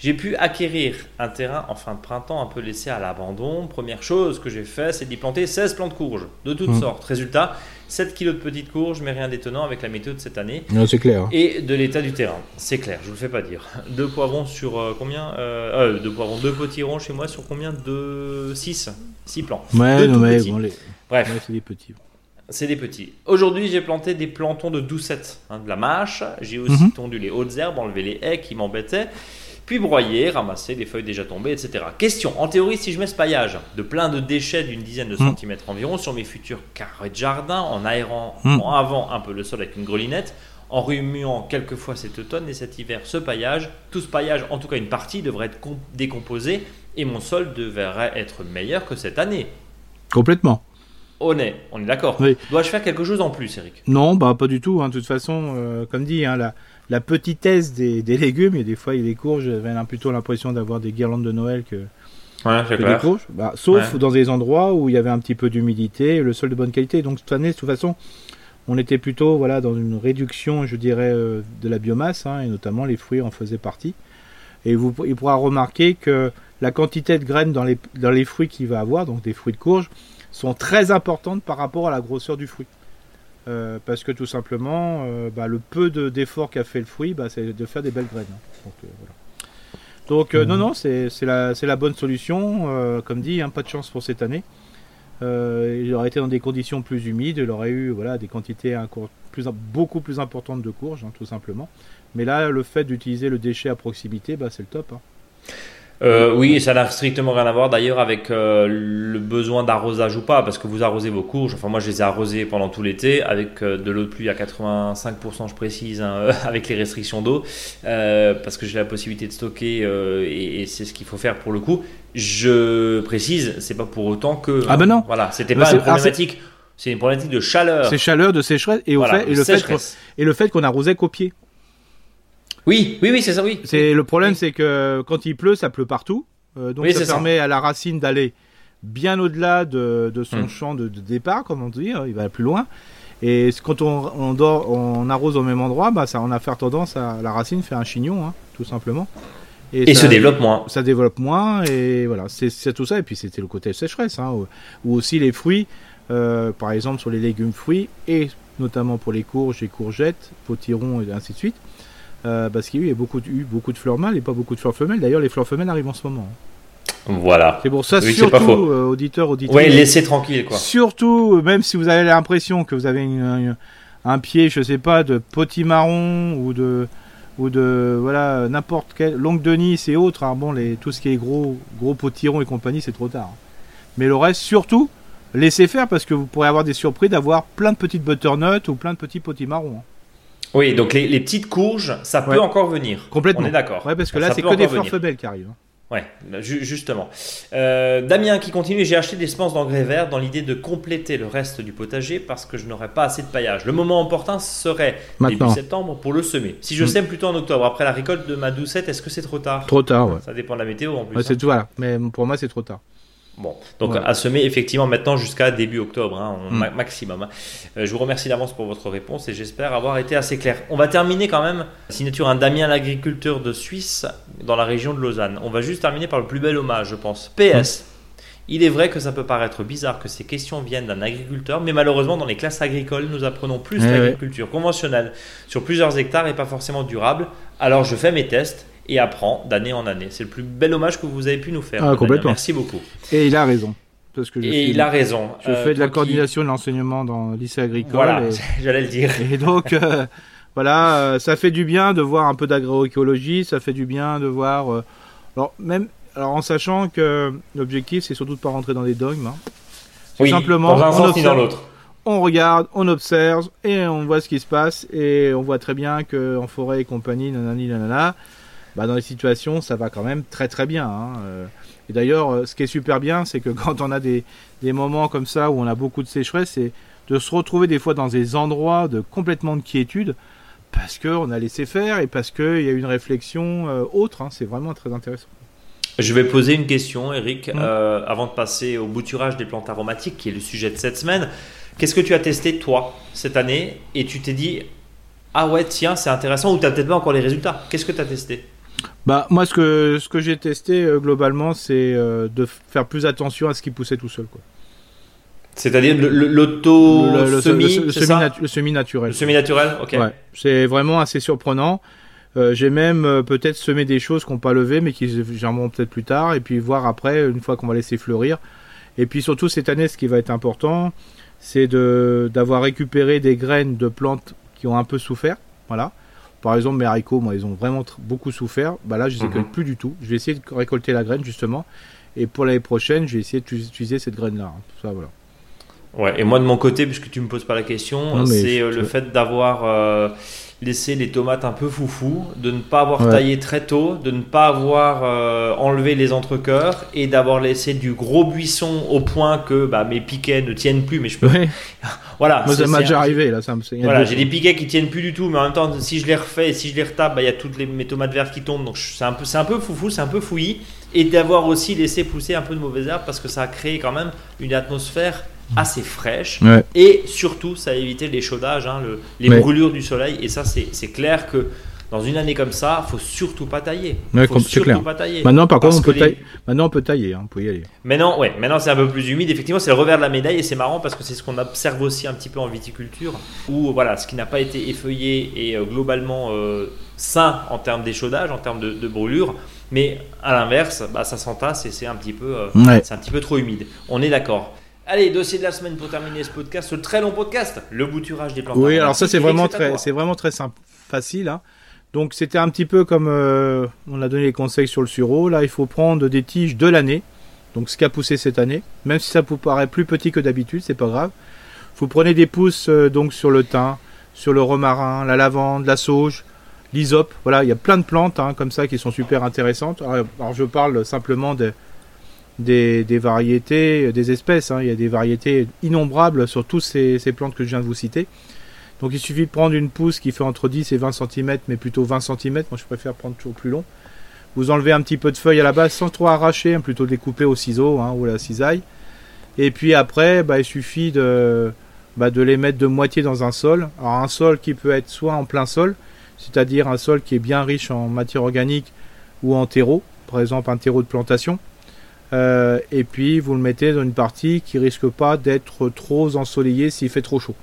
J'ai pu acquérir un terrain en fin de printemps un peu laissé à l'abandon. Première chose que j'ai fait, c'est d'y planter 16 plantes courges de toutes mmh. sortes. Résultat, 7 kilos de petites courges, mais rien d'étonnant avec la méthode de cette année. c'est clair. Et de l'état du terrain. C'est clair, je vous le fais pas dire. Deux poivrons sur euh, combien euh, euh, Deux poivrons, deux potirons chez moi sur combien De 6 6 plants. Ouais, non, mais bon, les... Bref. c'est des petits. C'est des petits. Aujourd'hui, j'ai planté des plantons de doucette, hein, de la mâche. J'ai aussi mhm. tondu les hautes herbes, enlevé les haies qui m'embêtaient puis broyer, ramasser les feuilles déjà tombées, etc. Question, en théorie, si je mets ce paillage de plein de déchets d'une dizaine de hmm. centimètres environ sur mes futurs carrés de jardin, en aérant hmm. en avant un peu le sol avec une grelinette, en remuant quelquefois cet automne et cet hiver ce paillage, tout ce paillage, en tout cas une partie, devrait être décomposé et mon sol devrait être meilleur que cette année. Complètement. On est, on est d'accord. Dois-je faire quelque chose en plus, Eric? Non, bah pas du tout. Hein. De toute façon, euh, comme dit, hein, la, la petitesse des, des légumes, et des fois, il des courges, j'avais plutôt l'impression d'avoir des guirlandes de Noël que, des courges. Bah, sauf dans des endroits où il y avait un petit peu d'humidité, le sol de bonne qualité. Donc cette année, de toute façon, on était plutôt voilà dans une réduction, je dirais, euh, de la biomasse, hein, et notamment les fruits en faisaient partie. Et vous, il pourra remarquer que la quantité de graines dans les, dans les fruits qu'il va avoir, donc des fruits de courge, sont très importantes par rapport à la grosseur du fruit. Euh, parce que tout simplement, euh, bah, le peu d'efforts qu'a fait le fruit, bah, c'est de faire des belles graines. Donc, euh, non, non, c'est la, la, bonne solution. comme dit, hein, pas de chance pour cette année. il aurait été dans des conditions plus humides, il aurait eu voilà, des quantités plus, beaucoup plus importantes de courges, hein, tout simplement. Mais là, le fait d'utiliser le déchet à proximité, bah, c'est le top. Euh, oui, ça n'a strictement rien à voir d'ailleurs avec euh, le besoin d'arrosage ou pas, parce que vous arrosez vos courges. Enfin, moi, je les ai arrosées pendant tout l'été avec euh, de l'eau de pluie à 85%, je précise, hein, avec les restrictions d'eau, parce que j'ai la possibilité de stocker et, c'est ce qu'il faut faire pour le coup. Je précise, c'est pas pour autant que. Ah ben non. Voilà, c'était pas une problématique. C'est une problématique de chaleur. C'est chaleur, de sécheresse et, au fait, et, le fait et le fait qu'on arrosait qu'au pied. Oui, oui, oui, c'est ça, oui. C'est le problème, c'est que quand il pleut, ça pleut partout. Euh, donc ça permet à la racine d'aller bien au-delà de, de son Mm. champ de, de départ, comme on dit, hein, il va plus loin. Et quand on, on, dort, on arrose au même endroit, bah, ça, on a faire tendance à la racine faire un chignon, hein, tout simplement. Et ça- se développe moins. ça développe moins et voilà c'est tout ça et puis c'était le côté sécheresse hein, ou, ou aussi les fruits euh, par exemple sur les légumes fruits et notamment pour les courges et courgettes potirons et ainsi de suite euh, parce qu'il y a eu beaucoup de, eu beaucoup de fleurs mâles et pas beaucoup de fleurs femelles d'ailleurs les fleurs femelles arrivent en ce moment Voilà. c'est pour ça Oui, surtout euh, auditeurs auditeurs Ouais, laissez tranquille, quoi. Surtout, euh, même si vous avez l'impression que vous avez une- une- un pied, je sais pas, de potimarron ou de ou de voilà n'importe quel longue de Nice et autres. hein, bon, les tout ce qui est gros gros potirons et compagnie, c'est trop tard. Mais le reste, surtout, laissez faire parce que vous pourrez avoir des surprises d'avoir plein de petites butternuts ou plein de petits potimarrons. hein. Oui, donc les, les petites courges, ça peut encore venir. Complètement. On est d'accord. Ouais, parce que là, c'est que des fleurs femelles qui arrivent. hein. Ouais, ju- justement. Euh, Damien qui continue, j'ai acheté des semences d'engrais verts dans l'idée de compléter le reste du potager parce que je n'aurais pas assez de paillage. Le moment opportun serait Maintenant. début septembre pour le semer. Si je Mm. sème plutôt en octobre, après la récolte de ma doucette, est-ce que c'est trop tard? Trop tard, ouais. Ça dépend de la météo en plus. Ouais, hein. c'est tout, voilà. Mais pour moi, c'est trop tard. Bon, donc à semer effectivement maintenant jusqu'à début octobre, hein, on- Mm. ma- maximum. hein. Euh, je vous remercie d'avance pour votre réponse et j'espère avoir été assez clair. On va terminer quand même, signature un Damien l'agriculteur de Suisse dans la région de Lausanne. On va juste terminer par le plus bel hommage, je pense. PS. Il est vrai que ça peut paraître bizarre que ces questions viennent d'un agriculteur, mais malheureusement dans les classes agricoles, nous apprenons plus Eh ouais. l'agriculture conventionnelle sur plusieurs hectares et pas forcément durable. Alors je fais mes tests et apprends d'année en année. C'est le plus bel hommage que vous avez pu nous faire. Ah, complètement. Merci beaucoup. Et il a raison. Parce que je Et suis- il a raison. Je Euh, fais de la qui- coordination de l'enseignement dans le lycée agricole. Voilà, et- j'allais le dire. Et donc, euh, voilà, euh, ça fait du bien de voir un peu d'agroécologie, ça fait du bien de voir. euh, alors, même, alors en sachant que l'objectif, c'est surtout de pas rentrer dans des dogmes. hein. Oui, simplement, dans un sens ni dans observe, l'autre. on regarde, on observe et on voit ce qui se passe. Et on voit très bien que en forêt et compagnie, nanani, nanana, bah, dans les situations, ça va quand même très très bien. hein, euh. Et d'ailleurs, euh, ce qui est super bien, c'est que quand on a des, des moments comme ça où on a beaucoup de sécheresse, c'est de se retrouver des fois dans des endroits de complètement de quiétude parce qu'on a laissé faire et parce qu'il y a une réflexion euh, autre. hein. c'est vraiment très intéressant. Je vais poser une question, Eric, Mm. euh, avant de passer au bouturage des plantes aromatiques, qui est le sujet de cette semaine. Qu'est-ce que tu as testé, toi, cette année, et tu t'es dit, ah ouais, tiens, c'est intéressant, ou tu n'as peut-être pas encore les résultats Qu'est-ce que tu as testé? Bah, moi, ce que, ce que j'ai testé euh, globalement, c'est euh, de faire plus attention à ce qui poussait tout seul. Quoi. C'est-à-dire le- le- l'auto-semi, le, semi ça natu- le semi-naturel. Le semi-naturel Ok. Ouais, c'est vraiment assez surprenant. Euh, j'ai même peut-être semé des choses qui n'ont pas levé, mais qui germeront peut-être plus tard, et puis voir après, une fois qu'on va laisser fleurir. Et puis surtout cette année, ce qui va être important, c'est de d'avoir récupéré des graines de plantes qui ont un peu souffert. Voilà. Par exemple, mes haricots, moi, ils ont vraiment beaucoup souffert. Bah là, je les Mhm. récolte plus du tout. Je vais essayer de récolter la graine justement. Et pour l'année prochaine, je vais essayer d'utiliser cette graine-là. hein. Ça, voilà. Ouais, et moi de mon côté, puisque tu me poses pas la question, c'est euh, le fait d'avoir laissé les tomates un peu foufou, de ne pas avoir Ouais. taillé très tôt, de ne pas avoir euh, enlevé les entrecœurs et d'avoir laissé du gros buisson au point que bah, mes piquets ne tiennent plus. Mais je peux. Ouais. Voilà. Moi, ça m'a déjà un- arrivé là. Ça me... Voilà, j'ai des piquets qui tiennent plus du tout, mais en même temps, si je les refais et si je les retape, bah, il y a toutes les, mes tomates vertes qui tombent. Donc c'est un peu, c'est un peu foufou, c'est un peu fouillis. Et d'avoir aussi laissé pousser un peu de mauvaises herbes parce que ça a créé quand même une atmosphère assez fraîche. Ouais. Et surtout, ça a évité les chaudages, hein, le- les Ouais. brûlures du soleil. Et ça, c'est clair que dans une année comme ça, faut surtout pas tailler. Ouais, faut surtout clair. pas tailler. Maintenant, par contre, on peut, les- tailler. Maintenant, on peut tailler. Hein, on peut y aller. Maintenant, ouais, maintenant c'est un peu plus humide. Effectivement, c'est le revers de la médaille et c'est marrant parce que c'est ce qu'on observe aussi un petit peu en viticulture, où voilà, ce qui n'a pas été effeuillé est euh, globalement euh, sain en termes d'échaudage, en termes de, de brûlure, mais à l'inverse, bah, ça s'entasse et c'est un petit peu, euh, Ouais. c'est un petit peu trop humide. On est d'accord. Allez, dossier de la semaine pour terminer ce podcast, ce très long podcast, le bouturage des plantes. Oui, alors ça c'est vraiment très, c'est vraiment très simple, facile. hein. Donc c'était un petit peu comme euh, on a donné les conseils sur le sureau. Là, il faut prendre des tiges de l'année, donc ce qui a poussé cette année. Même si ça vous paraît plus petit que d'habitude, c'est pas grave. Vous prenez des pousses euh, donc sur le thym, sur le romarin, la lavande, la sauge, l'hysope. Voilà, il y a plein de plantes hein, comme ça qui sont super intéressantes. Alors, alors, je parle simplement de- des, variétés, euh, des espèces. hein. Il y a des variétés innombrables sur toutes ces, ces plantes que je viens de vous citer. Donc il suffit de prendre une pousse qui fait entre 10 et 20 cm, mais plutôt 20 cm. Moi je préfère prendre toujours plus long. Vous enlevez un petit peu de feuilles à la base sans trop arracher, hein, plutôt découper au ciseau hein, ou à la cisaille. Et puis après, bah, il suffit de, bah, de les mettre de moitié dans un sol. Alors un sol qui peut être soit en plein sol, c'est-à-dire un sol qui est bien riche en matière organique ou en terreau, par exemple un terreau de plantation. Euh, et puis vous le mettez dans une partie qui risque pas d'être trop ensoleillée s'il fait trop chaud.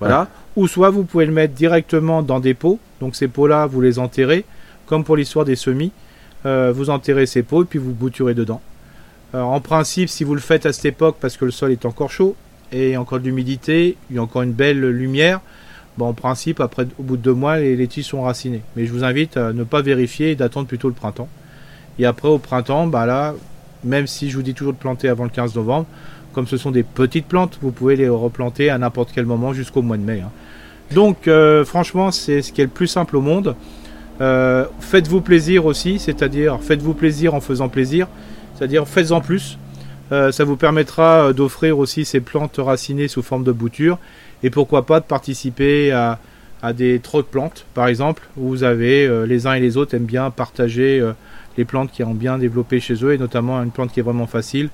Voilà. Ou soit vous pouvez le mettre directement dans des pots. Donc ces pots-là, vous les enterrez, comme pour l'histoire des semis. Euh, vous enterrez ces pots et puis vous bouturez dedans. en principe, si vous le faites à cette époque parce que le sol est encore chaud et encore de l'humidité, il y a encore une belle lumière, bon, en principe, après, au bout de deux mois, les, tiges sont racinées. Mais je vous invite à ne pas vérifier et d'attendre plutôt le printemps. Et après, au printemps, bah là, même si je vous dis toujours de planter avant le 15 novembre, comme ce sont des petites plantes, vous pouvez les replanter à n'importe quel moment jusqu'au mois de mai. hein. Donc, euh, franchement, c'est ce qui est le plus simple au monde. Euh, faites-vous plaisir aussi, c'est-à-dire faites-vous plaisir en faisant plaisir, c'est-à-dire faites-en plus. Euh, ça vous permettra d'offrir aussi ces plantes racinées sous forme de bouture et pourquoi pas de participer à, des trocs plantes par exemple où vous avez les uns et les autres aiment bien partager les plantes qui ont bien développé chez eux et notamment une plante qui est vraiment facile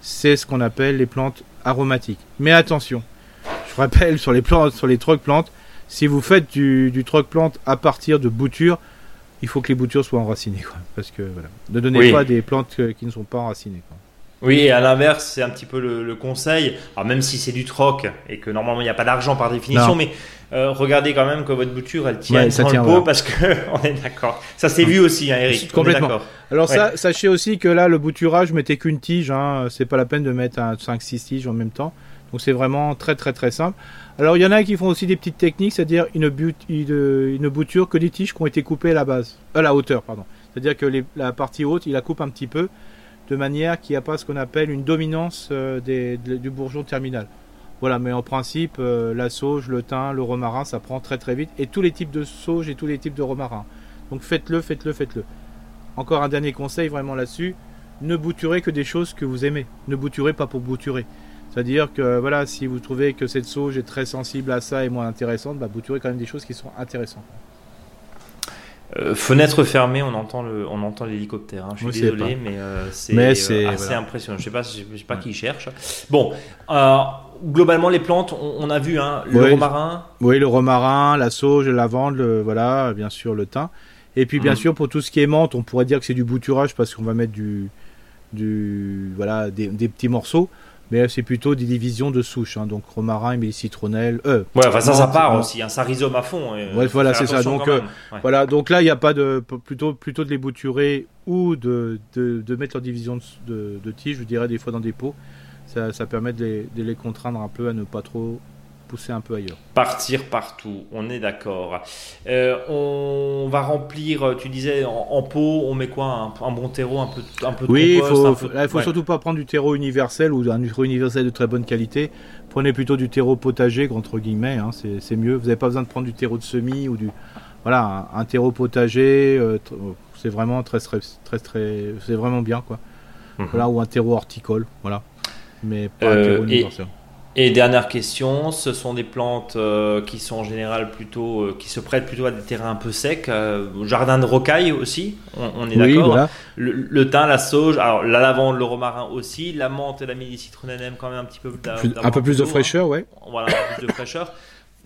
c'est ce qu'on appelle les plantes aromatiques mais attention je rappelle sur les plantes sur les trocs plantes si vous faites du, du troc plante à partir de boutures il faut que les boutures soient enracinées quoi, parce que voilà ne donnez Oui. pas des plantes qui ne sont pas enracinées quoi. Oui, et à l'inverse, c'est un petit peu le, le conseil. Alors même si c'est du troc et que normalement il n'y a pas d'argent par définition, Non. mais euh, regardez quand même que votre bouture elle tient Ouais, ça dans tient, le pot voilà. parce que on est d'accord. Ça s'est vu aussi, hein, Eric. Complètement. Alors Ouais. ça, sachez aussi que là, le bouturage, je mettais qu'une tige. Hein, c'est pas la peine de mettre un 5-6 tiges en même temps. Donc c'est vraiment très très très simple. Alors il y en a qui font aussi des petites techniques, c'est-à-dire une, but, une, une bouture que des tiges qui ont été coupées à la base, à la hauteur, pardon. C'est-à-dire que les- la partie haute, il la coupe un petit peu, de manière qu'il n'y a pas ce qu'on appelle une dominance euh, des- de- du bourgeon terminal. Voilà, mais en principe, euh, la sauge, le thym, le romarin, ça prend très très vite. Et tous les types de sauge et tous les types de romarin. Donc faites-le, faites-le, faites-le. Encore un dernier conseil vraiment là-dessus, ne bouturez que des choses que vous aimez. Ne bouturez pas pour bouturer. C'est-à-dire que voilà, si vous trouvez que cette sauge est très sensible à ça et moins intéressante, bah bouturez quand même des choses qui sont intéressantes. Euh, fenêtre fermée, on entend le, on entend l'hélicoptère. hein. Je suis désolé, pas. mais euh, c'est euh, assez voilà. impressionnant. Je sais pas, je sais pas qui cherche. Bon, euh, globalement les plantes, on, on a vu hein, le Oui. romarin. Oui, le romarin, la sauge, la lavande, le- voilà, bien sûr le thym. Et puis bien Mhm. sûr pour tout ce qui est menthe, on pourrait dire que c'est du bouturage parce qu'on va mettre du, du voilà, des, des petits morceaux. Mais c'est plutôt des divisions de souches, hein, donc romarin, émilie citronnelle. Euh, Ouais, enfin ça, ça part euh, aussi. hein, ça rhizome à fond. et, Ouais, voilà, c'est ça. Donc, euh. Ouais. Voilà, donc là, il n'y a pas de. Plutôt, plutôt de les bouturer ou de, de, de mettre leur division de, de, de tiges, je dirais, des fois dans des pots. Ça, ça permet de les, de les contraindre un peu à ne pas trop pousser un peu ailleurs. Partir partout, on est d'accord. Euh, on va remplir, tu disais, en, en pot, on met quoi un, un bon terreau, un peu, un peu de Oui, il compost, faut, un faut- peu- là, il faut ouais. surtout pas prendre du terreau universel ou un terreau universel de très bonne qualité. Prenez plutôt du terreau potager, entre guillemets, hein, c'est mieux. Vous n'avez pas besoin de prendre du terreau de semis ou du. Voilà, un, un terreau potager, euh, tr- c'est vraiment très, très, très, très- c'est vraiment bien, quoi. Mhm. Voilà, ou un terreau horticole, voilà. Mais pas Euh, un terreau universel. Et dernière question, ce sont des plantes euh, qui sont en général plutôt, euh, qui se prêtent plutôt à des terrains un peu secs, euh, jardin de rocaille aussi, on, on est Oui, d'accord. voilà. Le, le thym, la sauge, alors la lavande, le romarin aussi, la menthe et la mélisse citronnelle aiment quand même un petit peu Plus- un d'avoir peu plus de d'eau, hein. fraîcheur, ouais. Voilà, un peu plus de fraîcheur.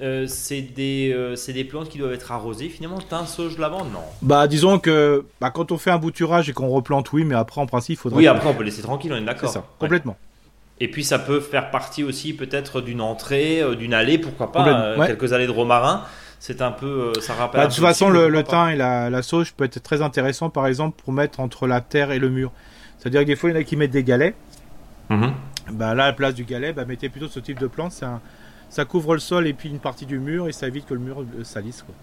Euh, c'est des, c'est des plantes qui doivent être arrosées finalement. Thym, sauge, lavande, non? Bah, disons que bah, quand on fait un bouturage et qu'on replante, oui, mais après, en principe, il faudrait. Oui, après on peut laisser tranquille, on est c'est d'accord. ça, Ouais. Et puis ça peut faire partie aussi peut-être d'une entrée, euh, d'une allée, pourquoi pas, euh, ouais. quelques allées de romarin. C'est un peu, euh, ça rappelle. Bah, de toute façon, le, thym et la, la sauge peut être très intéressant, par exemple, pour mettre entre la terre et le mur. C'est-à-dire que des fois, il y en a qui mettent des galets. Mhm. Bah, là, à la place du galet, bah, mettez plutôt ce type de plante. Ça couvre le sol et puis une partie du mur et ça évite que le mur salisse. Quoi.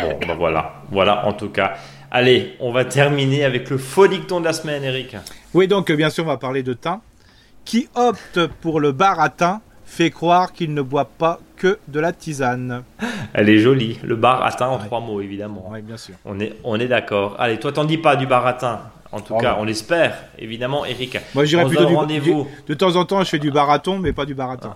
Bon, bah voilà, voilà en tout cas. Allez, on va terminer avec le faux dicton de la semaine, Eric. Oui, donc, bien sûr, on va parler de thym. Qui opte pour le baratin fait croire qu'il ne boit pas que de la tisane. Elle est jolie. Le bar atteint en Ouais. trois mots, évidemment. Oui, bien sûr. On est, on est d'accord. Allez, toi, t'en dis pas du baratin. En tout Oh, cas, on l'espère, évidemment, Eric. Moi, se plutôt du, rendez-vous. du- De temps en temps, je fais du baraton, mais pas du baratin.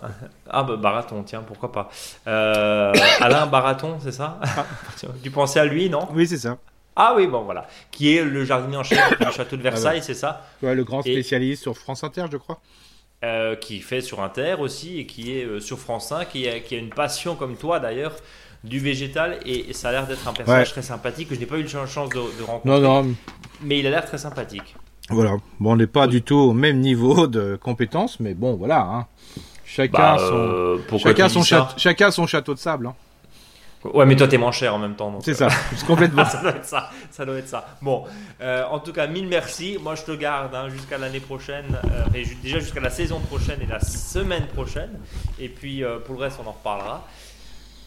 Ah, bah, baraton, tiens, pourquoi pas. Euh, Alain Baraton, c'est ça? Tu pensais à lui, non? Oui, c'est ça. Ah oui, bon, voilà. Qui est le jardinier en chef du château de Versailles, c'est ça Ouais, le grand Et- spécialiste sur France Inter, je crois. euh, qui fait sur Inter aussi et qui est euh, sur France 5, qui a, qui a une passion comme toi d'ailleurs du végétal et, et ça a l'air d'être un personnage Ouais. très sympathique que je n'ai pas eu la chance de, de rencontrer. Non, non, Mais il a l'air très sympathique. voilà. Bon, on n'est pas du tout au même niveau de compétence, mais bon, voilà. Hein. Chacun Bah, son, euh, chacun son, château, chacun son château de sable. Hein. Ouais, mais toi t'es moins cher en même temps. C'est euh, ça, complètement. ça doit être ça. Ça doit être ça. Bon, euh, en tout cas, mille merci. Moi, je te garde hein, jusqu'à l'année prochaine, euh, et déjà jusqu'à la saison prochaine et la semaine prochaine. Et puis euh, pour le reste, on en reparlera.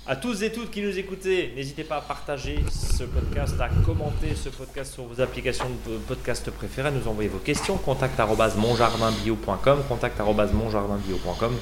À tous et toutes qui nous écoutez, n'hésitez pas à partager ce podcast, à commenter ce podcast sur vos applications de podcast préférées, à nous envoyer vos questions. Contact monjardinbio.com, contact.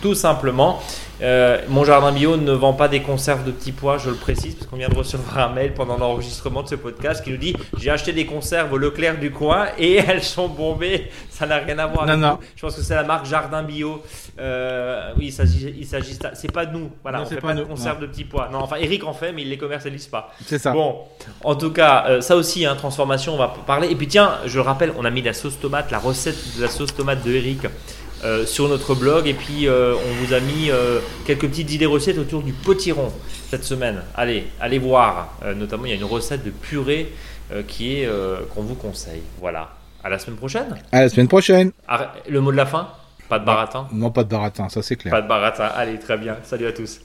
Tout simplement, euh, Mon Jardin Bio ne vend pas des conserves de petits pois, je le précise, parce qu'on vient de recevoir un mail pendant l'enregistrement de ce podcast qui nous dit J'ai acheté des conserves au Leclerc du coin et elles sont bombées. Ça n'a rien à voir. Non, avec non. nous. Je pense que c'est la marque Jardin Bio. Euh, oui, il s'agit, il s'agit, c'est pas de nous. Voilà, Non, on fait pas pas, de nous, conserves de petits pois. Non, enfin, Eric en fait, mais il les commercialise pas. C'est ça. Bon, en tout cas, euh, ça aussi, hein, transformation, on va parler. Et puis tiens, je le rappelle, on a mis la sauce tomate, la recette de la sauce tomate de Eric euh, sur notre blog. Et puis, euh, on vous a mis euh, quelques petites idées recettes autour du potiron cette semaine. Allez, allez voir. Notamment, il y a une recette de purée qui est qu'on vous conseille. Voilà. À la semaine prochaine. À la semaine prochaine. Arrête- Le mot de la fin? Pas de baratin? Non, pas de baratin, ça c'est clair. Pas de baratin. Allez, très bien. Salut à tous.